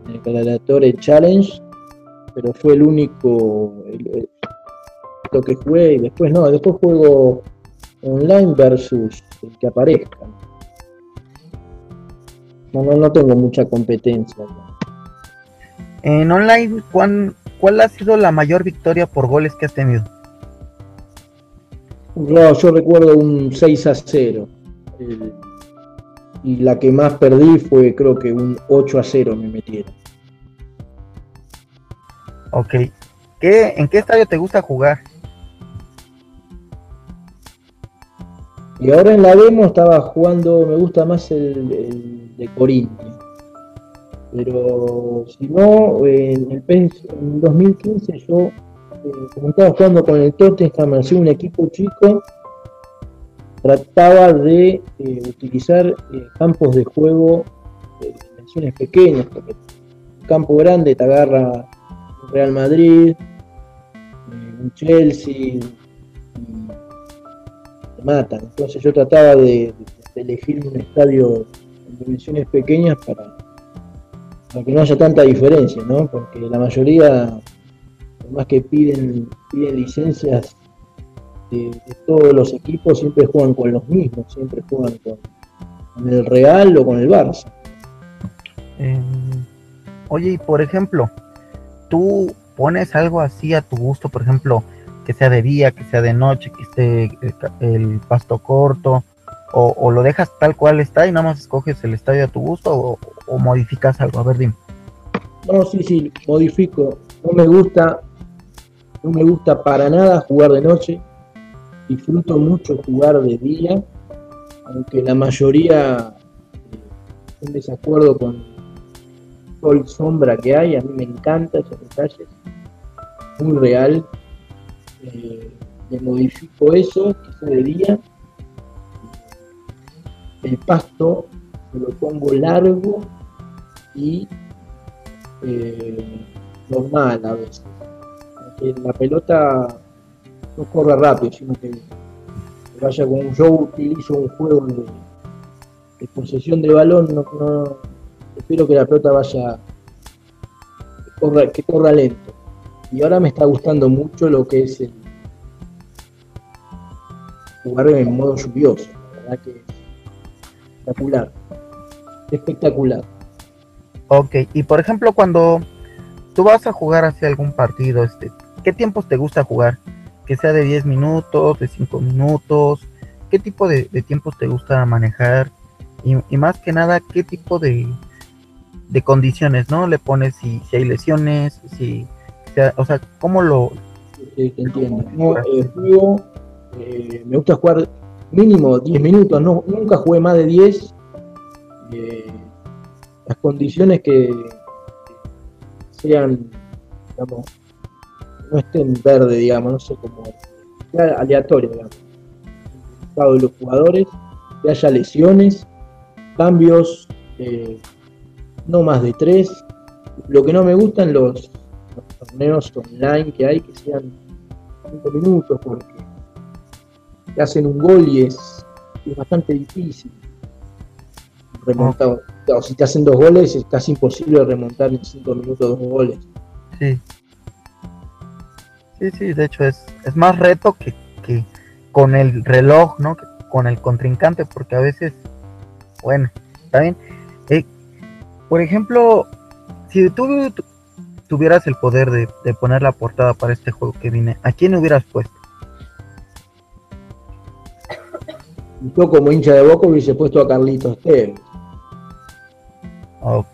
en el Challenge, pero fue el único el, el, lo que jugué y después no, después juego online versus el que aparezca. No, no, no tengo mucha competencia. En online, ¿cuál, ¿cuál ha sido la mayor victoria por goles que has tenido? No, yo recuerdo un 6 a 0. El, y la que más perdí fue creo que un 8 a 0 me metieron. Ok. ¿Qué, ¿En qué estadio te gusta jugar? Y ahora en la demo estaba jugando, me gusta más el, el de Corinthians. Pero si no, en el PES en 2015 yo, eh, como estaba jugando con el Tottenham, hacía un equipo chico, trataba de eh, utilizar eh, campos de juego de dimensiones pequeñas, porque un campo grande te agarra Real Madrid, un Chelsea, te matan. Entonces yo trataba de, elegir un estadio en dimensiones pequeñas para, para que no haya tanta diferencia, ¿no? Porque la mayoría, más que piden, piden licencias de, todos los equipos, siempre juegan con los mismos, siempre juegan con, el Real o con el Barça. Eh, oye, y por ejemplo, tú pones algo así a tu gusto, por ejemplo, que sea de día, que sea de noche, que esté el, pasto corto, o, lo dejas tal cual está y nada más escoges el estadio a tu gusto, o, modificas algo, a ver, dime. No, sí, sí, modifico. No me gusta, no me gusta para nada jugar de noche. Disfruto mucho jugar de día, aunque la mayoría eh, en desacuerdo con sol sombra que hay, a mí me encanta esos detalles, muy real. Eh, le modifico eso, que de día. El pasto se lo pongo largo y eh, normal a veces. Que la pelota no corra rápido, sino que vaya con yo utilizo un juego de, posesión de balón, espero que la pelota vaya, que corra, lento. Y ahora me está gustando mucho lo que es el jugar en modo lluvioso, la verdad que espectacular, espectacular. Ok, y por ejemplo cuando tú vas a jugar hacia algún partido, este, ¿qué tiempos te gusta jugar? Que sea de 10 minutos, de 5 minutos, ¿qué tipo de, tiempos te gusta manejar? y, más que nada, ¿qué tipo de, de condiciones, ¿no? Le pones si, si hay lesiones, si, o sea, ¿cómo lo... Sí, entiendo. Eh, eh, me gusta jugar mínimo 10 minutos, no, nunca jugué más de 10. Eh, las condiciones que sean, digamos, no estén verde, digamos, no sé cómo, sea aleatorio, digamos. de los jugadores, que haya lesiones, cambios, eh, no más de tres. Lo que no me gustan los, los torneos online que hay, que sean cinco minutos, porque te hacen un gol y es, bastante difícil remontar. O si te hacen dos goles, es casi imposible remontar en cinco minutos dos goles. Sí. Sí, sí, de hecho es, es más reto que, que con el reloj, ¿no? Que con el contrincante, porque a veces, bueno, está bien. Eh, por ejemplo, si tú tuvieras el poder de, poner la portada para este juego que viene, ¿a quién hubieras puesto? Yo como hincha de Boca hubiese puesto a Carlitos Tevez. Ok.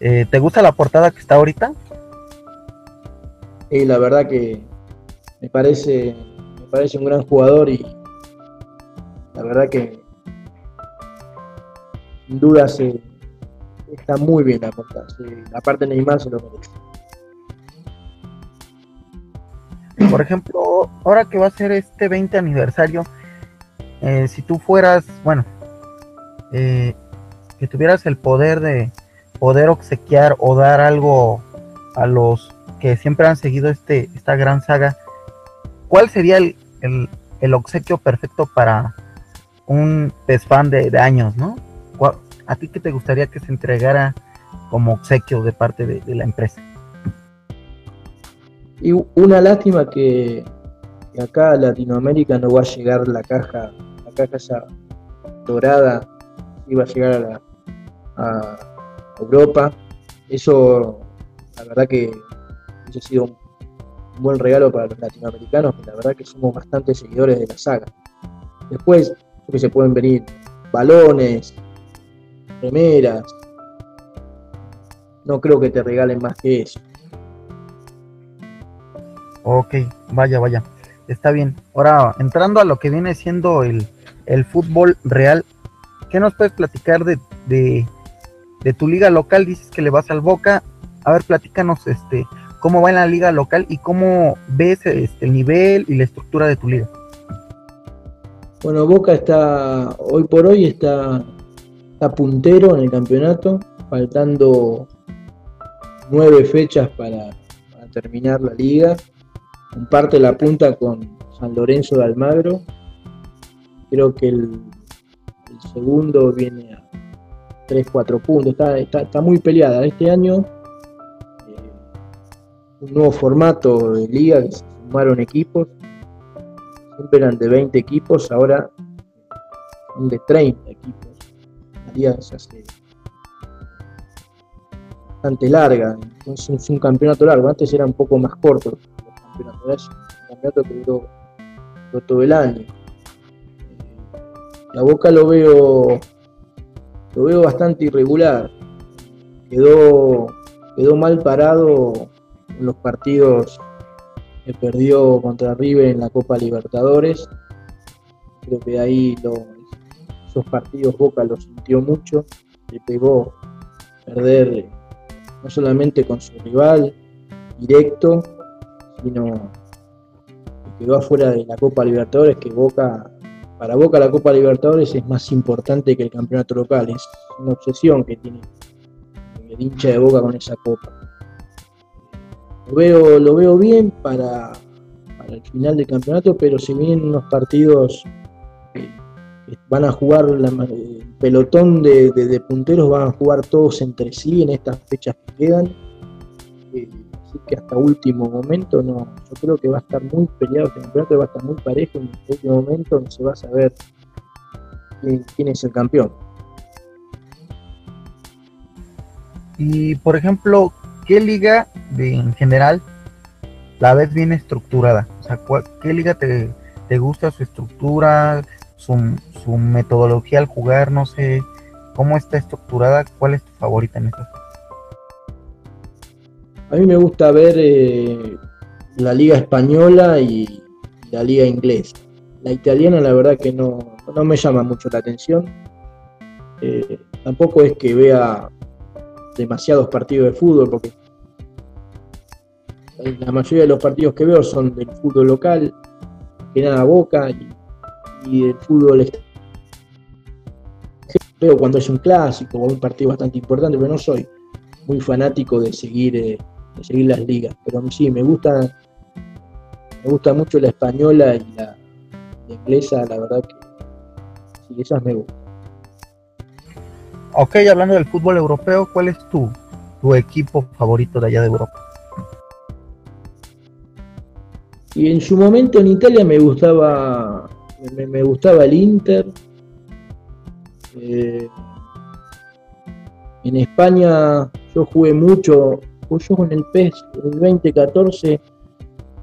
Eh, ¿Te gusta la portada que está ahorita? Sí, la verdad que me parece, me parece un gran jugador y la verdad que sin duda se, está muy bien la parte Neymar se lo merece. Por ejemplo, ahora que va a ser este 20 aniversario, eh, si tú fueras, bueno, eh, que tuvieras el poder de poder obsequiar o dar algo a los que siempre han seguido este, esta gran saga, ¿cuál sería el, el, obsequio perfecto para un pez fan de, de años, no? ¿A ti qué te gustaría que se entregara como obsequio de parte de, la empresa? Y una lástima que, acá a Latinoamérica no va a llegar la caja, la caja esa dorada, iba a llegar a, Europa. Eso, la verdad que ha sido un, buen regalo para los latinoamericanos, que la verdad que somos bastante seguidores de la saga. Después, que se pueden venir balones, remeras. No creo que te regalen más que eso. Ok, vaya, vaya. Está bien. Ahora, entrando a lo que viene siendo el, fútbol real, ¿qué nos puedes platicar de, de, tu liga local? Dices que le vas al Boca. A ver, platícanos este, cómo va en la liga local y cómo ves este, el nivel y la estructura de tu liga. Bueno, Boca está, hoy por hoy está puntero en el campeonato, faltando nueve fechas para, terminar la liga. Comparte la punta con San Lorenzo de Almagro. Creo que el, segundo viene a 3-4 puntos. Está, muy peleada. Este año, eh, un nuevo formato de liga que se sumaron equipos. Siempre eran de 20 equipos, ahora son de 30 equipos. Bastante larga. es un campeonato largo. Antes era un poco más corto los campeonatos. un campeonato que duró, todo el año. La Boca lo veo lo veo bastante irregular. Quedó, quedó mal parado en los partidos que perdió contra River en la Copa Libertadores. Creo que ahí esos partidos Boca lo sintió mucho. Le pegó perder no solamente con su rival directo, sino que quedó afuera de la Copa Libertadores, que Boca, para Boca la Copa Libertadores es más importante que el campeonato local, es una obsesión que tiene el hincha de Boca con esa Copa. Lo veo, lo veo bien para, el final del campeonato, pero si vienen unos partidos van a jugar el pelotón de, punteros, van a jugar todos entre sí en estas fechas que quedan. Eh, así que hasta último momento, no, yo creo que va a estar muy peleado este campeonato, va a estar muy parejo en el último momento no se va a saber quién, es el campeón. Y por ejemplo, ¿qué liga de, en general la ves bien estructurada? O sea, ¿qué liga te, te gusta su estructura? Su, metodología al jugar, no sé cómo está estructurada, cuál es tu favorita en esta. A mí me gusta ver eh, la liga española y la liga inglesa. La italiana la verdad que no, me llama mucho la atención. Eh, tampoco es que vea demasiados partidos de fútbol porque la mayoría de los partidos que veo son del fútbol local, que nada Boca y y el fútbol veo cuando es un clásico o un partido bastante importante, pero no soy muy fanático de seguir, eh, de seguir las ligas. Pero sí, me gusta, me gusta mucho la española y la, inglesa, la verdad que sí, esas me gustan. Ok, hablando del fútbol europeo, ¿cuál es tu, tu equipo favorito de allá de Europa? Y en su momento en Italia me gustaba me, gustaba el Inter. Eh, en España yo jugué mucho, yo con el PES en el 2014.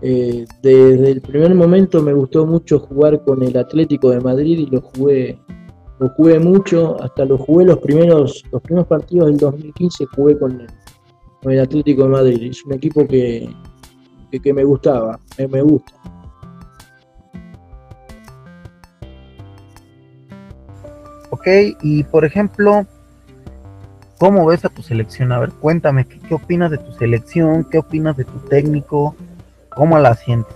Eh, desde el primer momento me gustó mucho jugar con el Atlético de Madrid y lo jugué, lo jugué mucho, hasta lo jugué los primeros, los primeros partidos del 2015 jugué con el, con el Atlético de Madrid. Es un equipo que, que, me gustaba, me gusta. Ok, y por ejemplo, ¿cómo ves a tu selección? A ver, cuéntame, ¿qué, opinas de tu selección? ¿Qué opinas de tu técnico? ¿Cómo la sientes?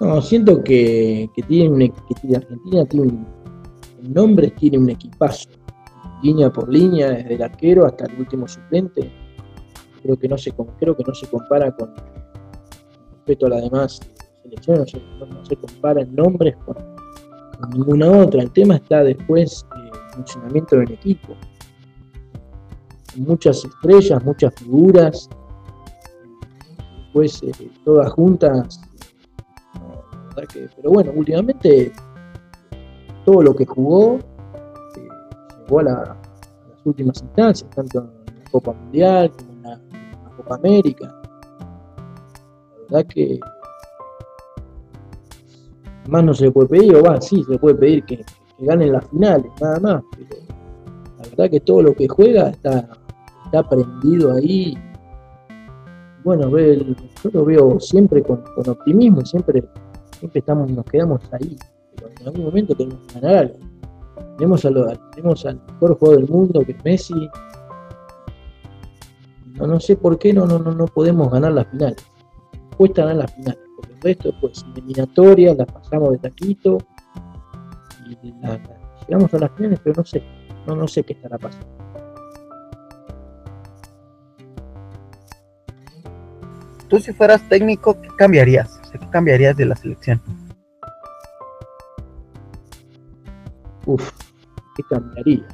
No, siento que, que tiene que Argentina tiene un, nombre, tiene un equipazo, línea por línea, desde el arquero hasta el último suplente. Creo que no se, creo que no se compara con, respecto a las demás selecciones, no se compara en nombres con, ninguna otra. El tema está después eh, el funcionamiento del equipo. Muchas estrellas, muchas figuras, después eh, todas juntas. pero bueno, últimamente todo lo que jugó eh, llegó a, las últimas instancias, tanto en la Copa Mundial como en la Copa América. La verdad que más no se le puede pedir, o va, sí, se le puede pedir que, ganen las finales, nada más, la verdad que todo lo que juega está, está prendido ahí. Bueno, yo lo veo siempre con, optimismo, siempre, siempre estamos, nos quedamos ahí, pero en algún momento tenemos que ganar algo. Tenemos, tenemos al mejor jugador del mundo que es Messi. No, no sé por qué no, no, no podemos ganar las finales. Cuesta ganar las finales resto, pues eliminatorias, las pasamos de taquito y llegamos a las finales, pero no sé, no, no sé qué estará pasando. tú si fueras técnico, ¿qué cambiarías? ¿qué cambiarías de la selección? Uf, ¿qué cambiaría?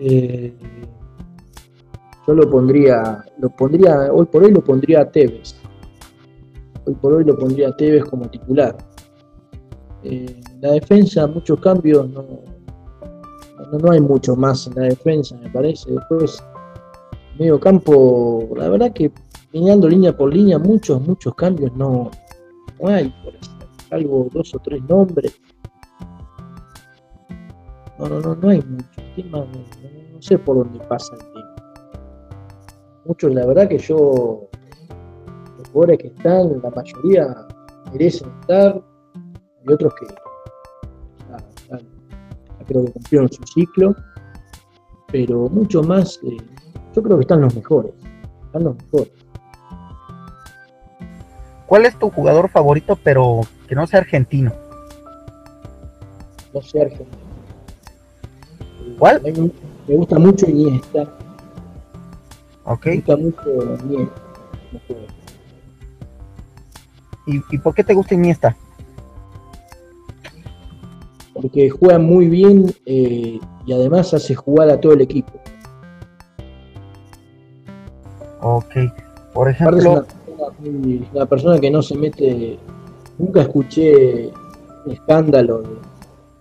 Eh, yo lo pondría, lo pondría, hoy por hoy lo pondría a Tevez. Hoy por hoy lo pondría a Tevez como titular. Eh, la defensa, muchos cambios, no, no, hay mucho más en la defensa, me parece. Después, medio campo, la verdad que mirando línea por línea, muchos, muchos cambios no, hay, por algo, dos o tres nombres. No, no, no, no hay mucho. No, no, sé por dónde pasa. Muchos, la verdad que yo, los jugadores que están, la mayoría merecen estar, hay otros que creo que cumplieron su ciclo, pero mucho más, eh, yo creo que están los mejores, están los mejores. ¿Cuál es tu jugador favorito, pero que no sea argentino? No sea argentino. ¿Cuál? Me, gusta mucho Iniesta. Ok. ¿Y, ¿Y por qué te gusta Iniesta? porque juega muy bien eh, y además hace jugar a todo el equipo. Ok, por ejemplo... Es una, persona que no se mete, nunca escuché un escándalo de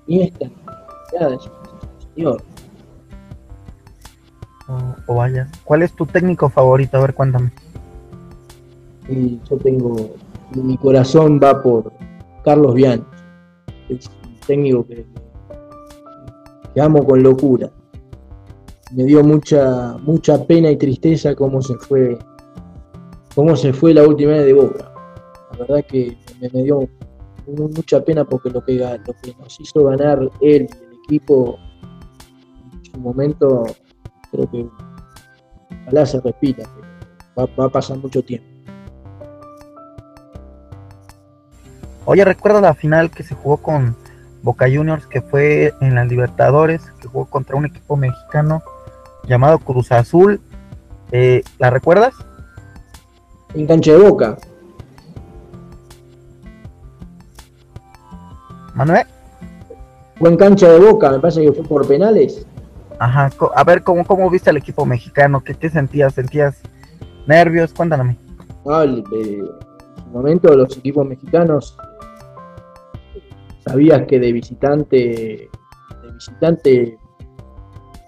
Iniesta, nada, señor. O vaya, ¿cuál es tu técnico favorito? A ver, cuéntame. Y yo tengo, mi corazón va por Carlos Vian técnico que, amo con locura. Me dio mucha, mucha pena y tristeza cómo se fue, cómo se fue la última vez de Boca. La verdad que me, dio mucha pena porque lo que, lo que nos hizo ganar él y el equipo en su momento, creo que ojalá se repita, va, va a pasar mucho tiempo. Oye, ¿recuerda la final que se jugó con Boca Juniors, que fue en las Libertadores, que jugó contra un equipo mexicano llamado Cruz Azul. Eh, ¿La recuerdas? En cancha de Boca. Manuel. Fue en cancha de Boca, me parece que fue por penales. Ajá, a ver, ¿cómo, cómo viste al equipo mexicano? ¿Qué, qué sentías? ¿Sentías nervios? Cuéntame. Ah, en su momento los equipos mexicanos sabías que de visitante, de visitante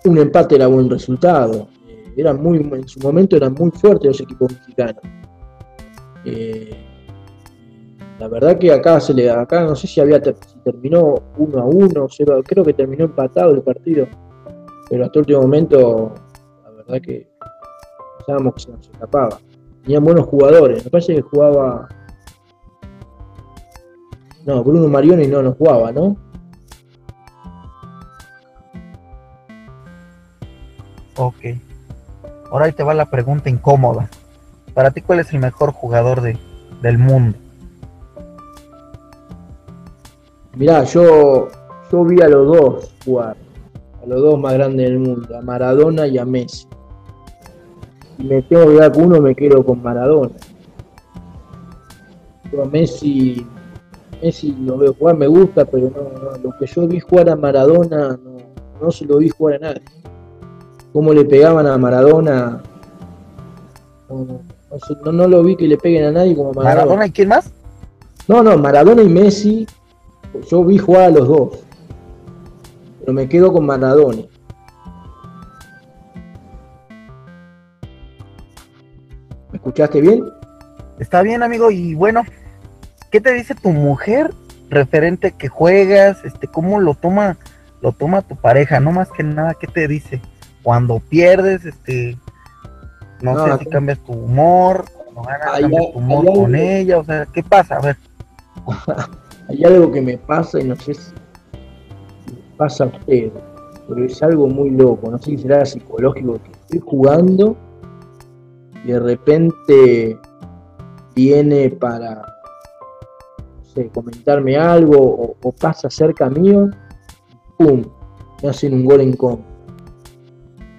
un empate era buen resultado. Eh, muy, en su momento eran muy fuertes los equipos mexicanos. Eh, la verdad que acá se le acá no sé si había si terminó 1 a 1, 0, creo que terminó empatado el partido, pero hasta el último momento la verdad que pensábamos que se nos escapaba. Tenían buenos jugadores, me parece que jugaba no, Bruno Marioni no nos jugaba, ¿no? Ok. Ahora ahí te va la pregunta incómoda. Para ti, ¿cuál es el mejor jugador de, del mundo? Mirá, yo, yo vi a los dos jugar. A los dos más grandes del mundo. A Maradona y a Messi. Si me tengo que dar con uno, me quedo con Maradona. Yo a Messi Messi lo veo jugar, me gusta, pero no, lo que yo vi jugar a Maradona no, se lo vi jugar a nadie. Cómo le pegaban a Maradona, no, no, lo vi que le peguen a nadie como Maradona. ¿Maradona y quién más? No, no, Maradona y Messi, yo vi jugar a los dos, pero me quedo con Maradona. ¿Me escuchaste bien? Está bien, amigo, y bueno, ¿Qué te dice tu mujer referente que juegas? Este, ¿cómo lo toma, lo toma tu pareja? No más que nada, ¿qué te dice? Cuando pierdes, este, no, sé si cambias tu humor, cuando ganas, cambias tu humor con ella, o sea, ¿qué pasa? A ver. [laughs] hay algo que me pasa y no sé si pasa a usted, pero es algo muy loco, no sé si será psicológico, que estoy jugando y de repente viene para comentarme algo o, pasa cerca mío, ¡pum! Me hacen un gol en contra.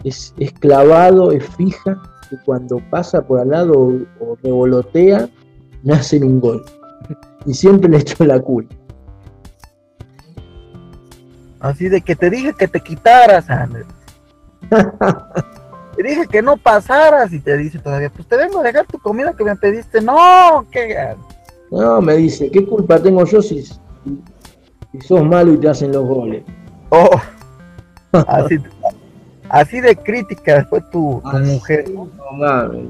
Es, clavado, es fija. que cuando pasa por al lado o, revolotea, me hacen un gol. Y siempre le echo la culpa. Así de que te dije que te quitaras, Andrés. [laughs] te dije que no pasaras y te dice todavía, pues te vengo a dejar tu comida que me pediste. No, que... No, me dice, ¿qué culpa tengo yo si, si sos malo y te hacen los goles? Oh, [laughs] así, así de crítica fue tu, mujer. No mames.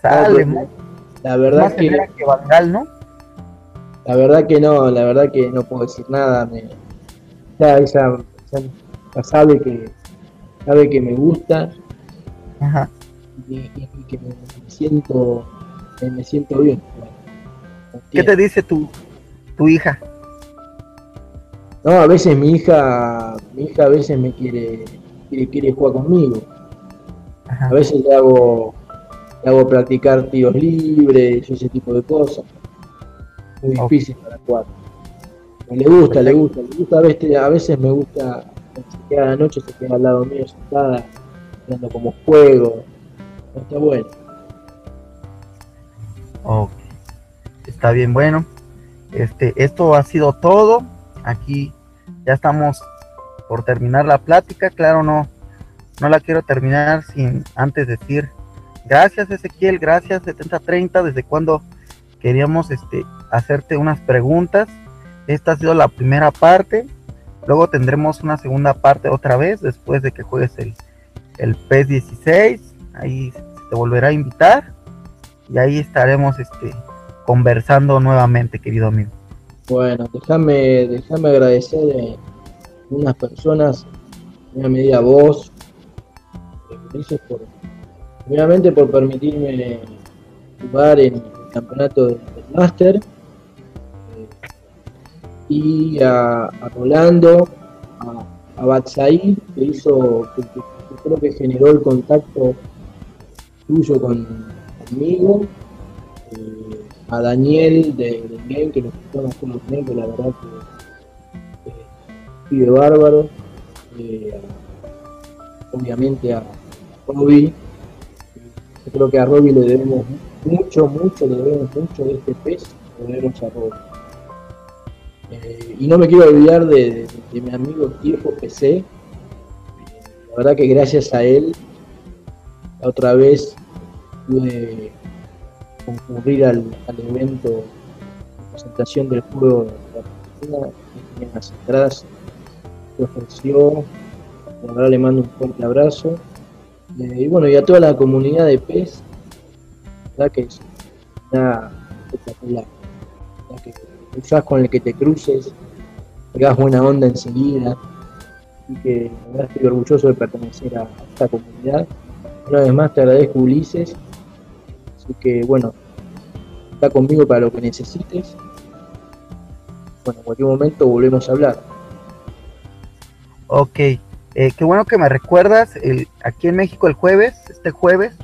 Sale, la verdad que, ¿no? La verdad que no, la verdad que no puedo decir nada. Me, ya ella, sabe que sabe que me gusta Ajá. Y, que me, siento me, siento bien. ¿Qué te dice tu, tu hija? No, a veces mi hija, mi hija a veces me quiere, quiere, jugar conmigo. A veces le hago, le hago practicar tiros libres y ese tipo de cosas. Muy difícil para jugar. Le gusta, le gusta, le gusta a veces, a veces me gusta, se queda la noche, se queda al lado mío sentada, dando como juego. Está bueno. Ok. Está bien, bueno. Este, esto ha sido todo aquí ya estamos por terminar la plática. Claro, no, no la quiero terminar sin antes decir gracias Ezequiel, gracias 7030, desde cuando queríamos este, hacerte unas preguntas. Esta ha sido la primera parte. Luego tendremos una segunda parte otra vez después de que juegues el, el PES 16. Ahí te volverá a invitar y ahí estaremos este, conversando nuevamente, querido amigo. Bueno, déjame, déjame agradecer a unas personas, en una medida a vos, eh, por, primeramente por permitirme jugar en el campeonato del, Master eh, y a, Rolando, a, a Batsaí, que hizo, que, creo que generó el contacto tuyo con, conmigo. Eh, a Daniel de, de que nos estamos los que la verdad que eh, pide bárbaro. Eh, obviamente a Robbie. Yo creo que a Robbie le debemos mucho, mucho, le debemos mucho de este pez, le debemos a Robbie. Eh, y no me quiero olvidar de, mi amigo Tiempo PC. la verdad que gracias a él, otra vez pude concurrir al, evento de presentación del juego de la Argentina, en las entradas ofreció, la verdad le mando un fuerte abrazo. Eh, y bueno, y a toda la comunidad de PES, la que es una espectacular. La que usás con el que te cruces, pegas buena onda enseguida. Y que estoy orgulloso de pertenecer a esta comunidad. Una vez más te agradezco Ulises que bueno, está conmigo para lo que necesites. Bueno, en cualquier momento volvemos a hablar. Ok, eh, qué bueno que me recuerdas, aquí en México el jueves, este jueves,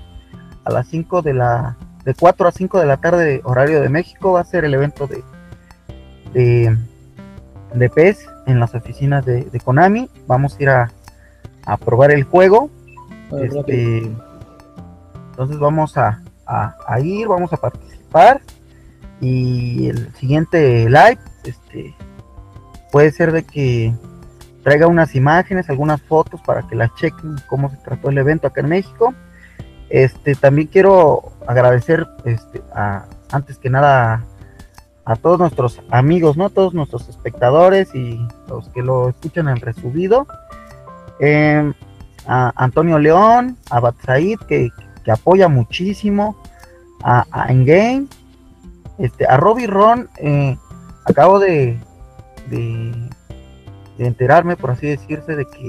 a las 5 de la, de 4 a 5 de la tarde, horario de México, va a ser el evento de, de, de PES en las oficinas de, Konami. Vamos a ir a, a probar el juego. este, entonces vamos a, a, ir, vamos a participar. Y el siguiente live, este, puede ser de que traiga unas imágenes, algunas fotos para que las chequen cómo se trató el evento acá en México. Este, también quiero agradecer, este, a, antes que nada, a todos nuestros amigos, ¿no? Todos nuestros espectadores y los que lo escuchan en resubido. Em, a Antonio León, a Batsaid, que, que apoya muchísimo a, a Endgame, este, a Robbie Ron, eh, acabo de, de, enterarme, por así decirse, de que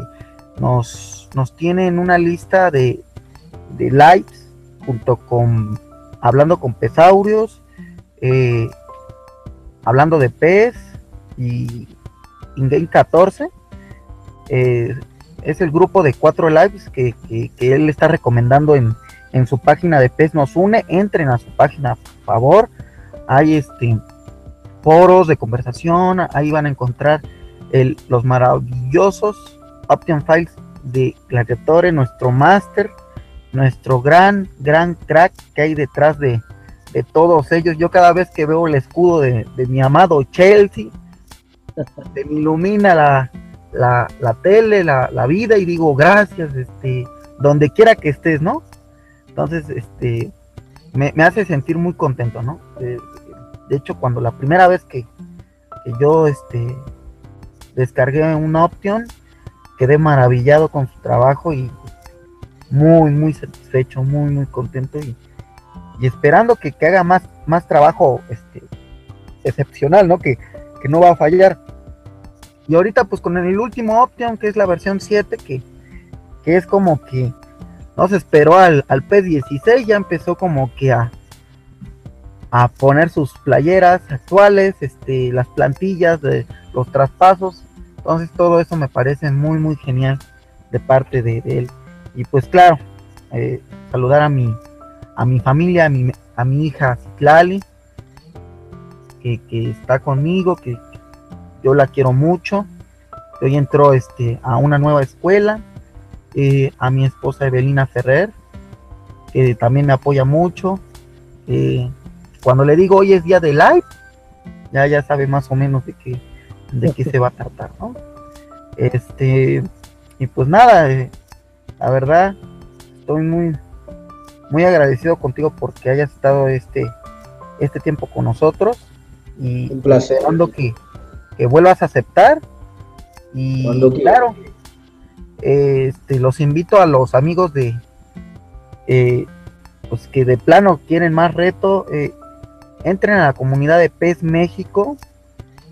nos, nos tienen una lista de, de likes junto con hablando con pesaurios, eh, hablando de pez y Ingame 14. Eh, es el grupo de cuatro lives que, que él está recomendando en, en su página de PES nos une, entren a su página, por favor. Hay este foros de conversación, ahí van a encontrar el, los maravillosos Option Files de Gladiatore, nuestro máster, nuestro gran, gran crack que hay detrás de, todos ellos. Yo cada vez que veo el escudo de, mi amado Chelsea, se me ilumina la, la, la tele, la, la, vida y digo gracias, este, donde quiera que estés, ¿no? Entonces, este, me, hace sentir muy contento, ¿no? De, hecho, cuando la primera vez que, que yo, este, descargué un Option, quedé maravillado con su trabajo y muy, muy satisfecho, muy, muy contento y, esperando que, haga más, más trabajo este, excepcional, ¿no? Que, no va a fallar. Y ahorita pues con el último Option, que es la versión 7, que, que es como que no se esperó al, al P16, ya empezó como que a, a poner sus playeras actuales, este, las plantillas de los traspasos. Entonces todo eso me parece muy, muy genial de parte de, él. Y pues claro, eh, saludar a mi, a mi familia, a mi, a mi hija Citlali, que, está conmigo, que yo la quiero mucho. Hoy entró este, a una nueva escuela. Eh, a mi esposa Evelina Ferrer, que también me apoya mucho. Eh, cuando le digo hoy es día de live, ya, ya sabe más o menos de qué, de qué se va a tratar, ¿no? Este, y pues nada, eh, la verdad, estoy muy, muy agradecido contigo porque hayas estado este, este tiempo con nosotros y un placer. que, que vuelvas a aceptar y claro, este, los invito a los amigos de, eh, pues que de plano quieren más reto, eh, entren a la comunidad de PES México,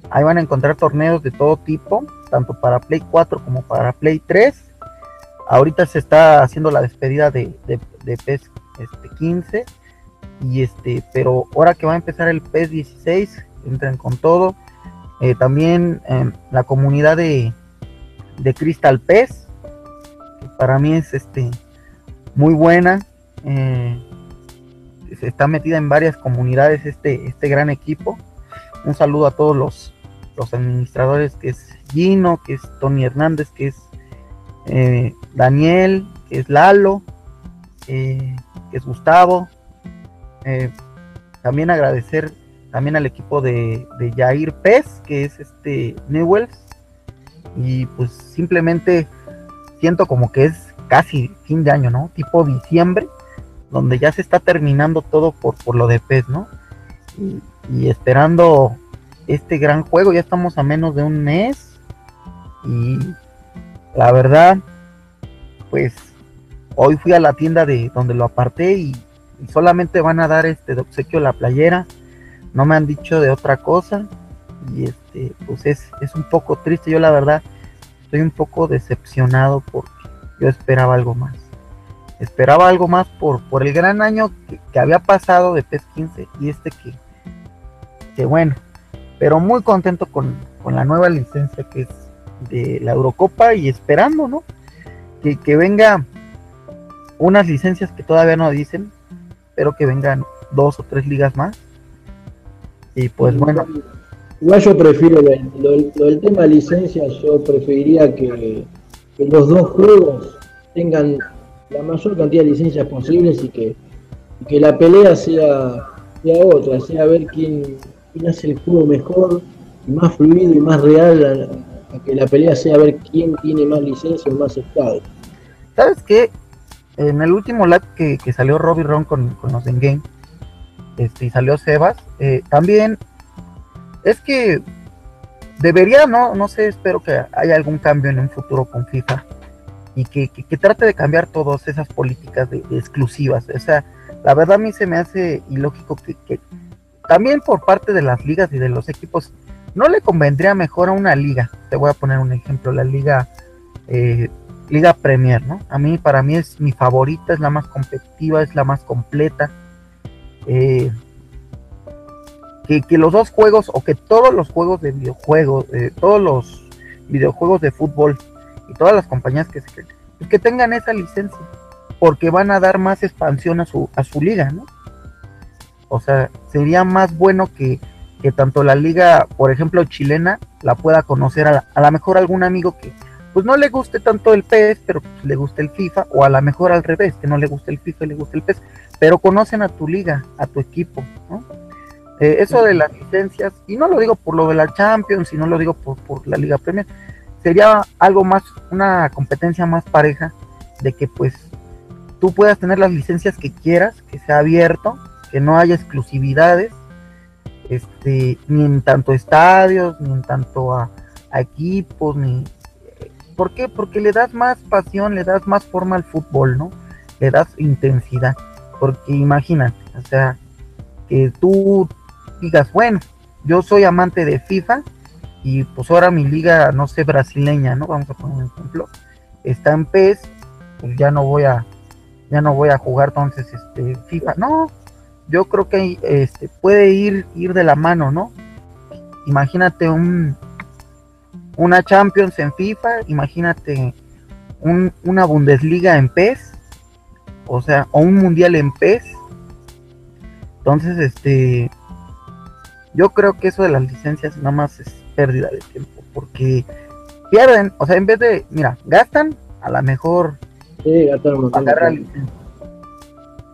Ahí van a encontrar torneos de todo tipo, tanto para Play 4 como para Play 3. Ahorita se está haciendo la despedida de, de, PES este, 15. Y este, pero ahora que va a empezar el PES 16, entren con todo. Eh, también em, la comunidad de, de Crystal PES, que para mí es este muy buena. Eh, se está metida en varias comunidades este, este gran equipo. Un saludo a todos los, los administradores, que es Gino, que es Tony Hernández, que es eh, Daniel, que es Lalo, es Gustavo. Eh, también agradecer también al equipo de, de Jair Pez, que es este Newells. Y pues simplemente siento como que es casi fin de año, ¿no? Tipo diciembre, donde ya se está terminando todo por, por lo de Pez, ¿no? y esperando este gran juego. Ya estamos a menos de un mes. Y la verdad, pues hoy fui a la tienda de donde lo aparté y, solamente van a dar este de obsequio la playera. No me han dicho de otra cosa. Y este, pues es, es un poco triste. Yo la verdad estoy un poco decepcionado porque yo esperaba algo más. Esperaba algo más por, por el gran año que, había pasado de PES 15 y este que, que bueno, pero muy contento con, la nueva licencia que es de la Eurocopa y esperando, ¿no? Que, que venga unas licencias que todavía no dicen, pero que vengan dos o tres ligas más. Y pues bueno. Igual yo prefiero, lo, del tema de licencias, yo preferiría que, los dos juegos tengan la mayor cantidad de licencias posibles y que, que la pelea sea, sea otra, sea ver quién, quién hace el juego mejor, y más fluido y más real a, que la pelea sea ver quién tiene más licencia o más estado. ¿Sabes qué? En el último live que, salió Robbie Ron con, los en game, este, y salió Sebas, eh, también es que debería, no, no sé, espero que haya algún cambio en un futuro con FIFA y que, trate de cambiar todas esas políticas de, exclusivas. O sea, la verdad a mí se me hace ilógico que, también por parte de las ligas y de los equipos, no le convendría mejor a una liga. Te voy a poner un ejemplo, la liga eh, Liga Premier, ¿no? A mí, para mí es mi favorita, es la más competitiva, es la más completa. Eh, que, los dos juegos, o que todos los juegos de videojuegos, eh, todos los videojuegos de fútbol y todas las compañías que se que tengan esa licencia, porque van a dar más expansión a su, a su liga, ¿no? O sea, sería más bueno que, tanto la liga, por ejemplo, chilena, la pueda conocer a, lo mejor algún amigo que pues no le guste tanto el PES, pero pues, le guste el FIFA, o a lo mejor al revés, que no le guste el FIFA y le guste el PES, pero conocen a tu liga, a tu equipo, ¿no? Eh, eso de las licencias, y no lo digo por lo de la Champions, sino lo digo por, por la Liga Premier, sería algo más, una competencia más pareja, de que pues tú puedas tener las licencias que quieras, que sea abierto, que no haya exclusividades, este, ni en tanto estadios, ni en tanto a, equipos, ni... ¿Por qué? Porque le das más pasión, le das más forma al fútbol, ¿no? Le das intensidad. Porque imagínate, o sea, que tú digas, bueno, yo soy amante de FIFA y pues ahora mi liga, no sé, brasileña, ¿no? Vamos a poner un ejemplo, está en PES, pues ya no voy a, ya no voy a jugar entonces este FIFA. No, yo creo que este, puede ir, ir de la mano, ¿no? Imagínate un, una Champions en FIFA, imagínate un, una Bundesliga en PES, o sea, o un Mundial en PES. Entonces, este, yo creo que eso de las licencias nada más es pérdida de tiempo, porque pierden, o sea, en vez de, mira, gastan a lo mejor sí, gastan licencia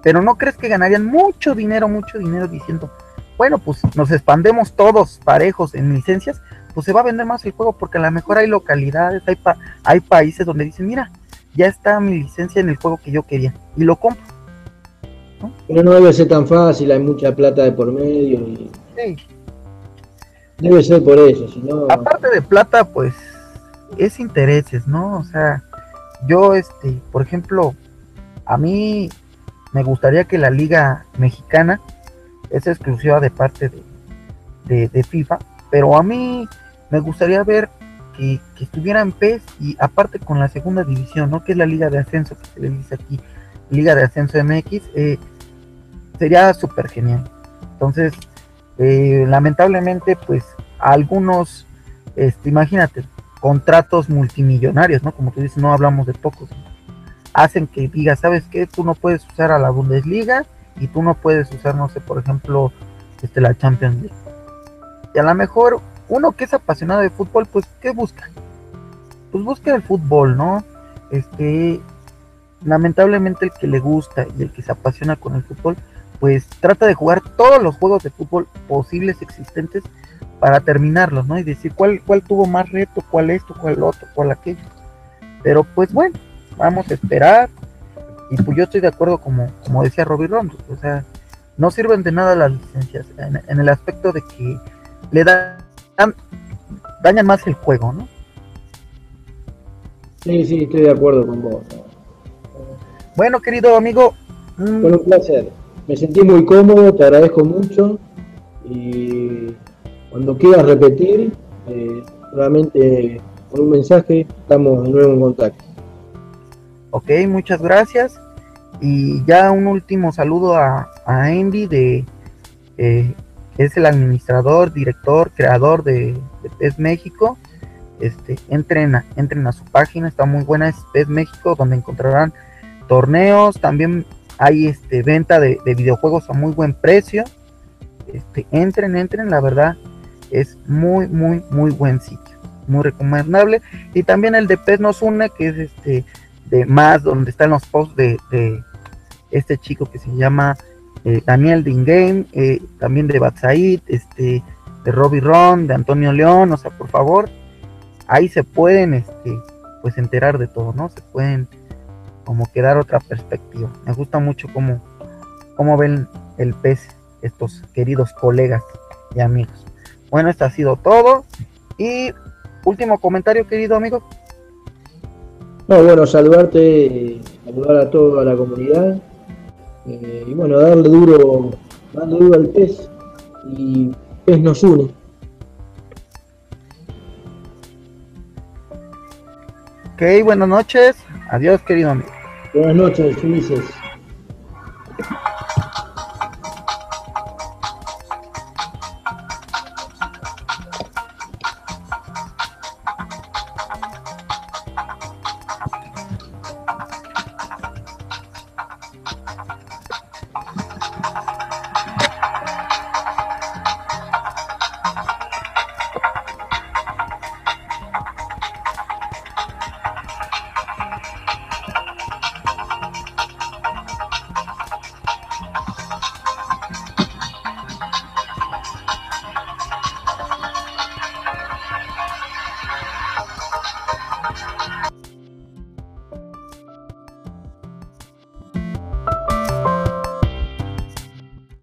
pero no crees que ganarían mucho dinero, mucho dinero diciendo, bueno, pues nos expandemos todos parejos en licencias, pues se va a vender más el juego porque a lo mejor hay localidades, hay, hay países donde dicen, mira, ya está mi licencia en el juego que yo quería y lo compro. Pero no debe ser tan fácil, hay mucha plata de por medio y... Sí. Debe ser por eso, si no... Aparte de plata, pues es intereses, ¿no? O sea, yo, este, por ejemplo, a mí me gustaría que la liga mexicana es exclusiva de parte de, FIFA, pero a mí me gustaría ver que, estuviera en PES y aparte con la segunda división, ¿no? Que es la liga de ascenso que se le dice aquí, liga de ascenso MX, eh, sería súper genial. Entonces, eh, lamentablemente, pues algunos, este, imagínate, contratos multimillonarios, ¿no? Como tú dices, no hablamos de pocos, hacen que diga, ¿sabes qué? Tú no puedes usar a la Bundesliga y tú no puedes usar, no sé, por ejemplo, este, la Champions League. Y a lo mejor uno que es apasionado de fútbol, pues, ¿qué busca? Pues busca el fútbol, ¿no? Este, lamentablemente el que le gusta y el que se apasiona con el fútbol, pues trata de jugar todos los juegos de fútbol posibles existentes para terminarlos, ¿no? Y decir cuál, cuál tuvo más reto, cuál esto, cuál otro, cuál aquello. Pero pues bueno, vamos a esperar. Y pues yo estoy de acuerdo como, como decía Robbie Ron, o sea, no sirven de nada las licencias en, el aspecto de que le dan, dañan más el juego, ¿no? Sí, sí, estoy de acuerdo con vos. Bueno, querido amigo. Mm, Fue un placer. Me sentí muy cómodo, te agradezco mucho. Y cuando quieras repetir, eh, nuevamente con un mensaje, estamos de nuevo en contacto. Ok, muchas gracias. Y ya un último saludo a, a Andy, de, eh, es el administrador, director, creador de, PES México. Este, entren a su página, está muy buena, es PES México, donde encontrarán torneos, también hay este, venta de, videojuegos a muy buen precio. Este, entren, entren, la verdad es muy, muy, muy buen sitio, muy recomendable. Y también el de PES nos une, que es este de más, donde están los posts de, este chico que se llama eh, Daniel de Ingame, eh, también de Batsaid, este, de Robbie Ron, de Antonio León, o sea, por favor, ahí se pueden este, pues enterar de todo, ¿no? Se pueden como quedar otra perspectiva. Me gusta mucho cómo, cómo ven el pez estos queridos colegas y amigos. Bueno, esto ha sido todo. Y último comentario, querido amigo. No, bueno, saludarte, saludar a toda la comunidad eh, y bueno, darle duro, darle duro al pez y pez nos une. Ok, buenas noches. Adiós, querido amigo. Buenas noches, felices.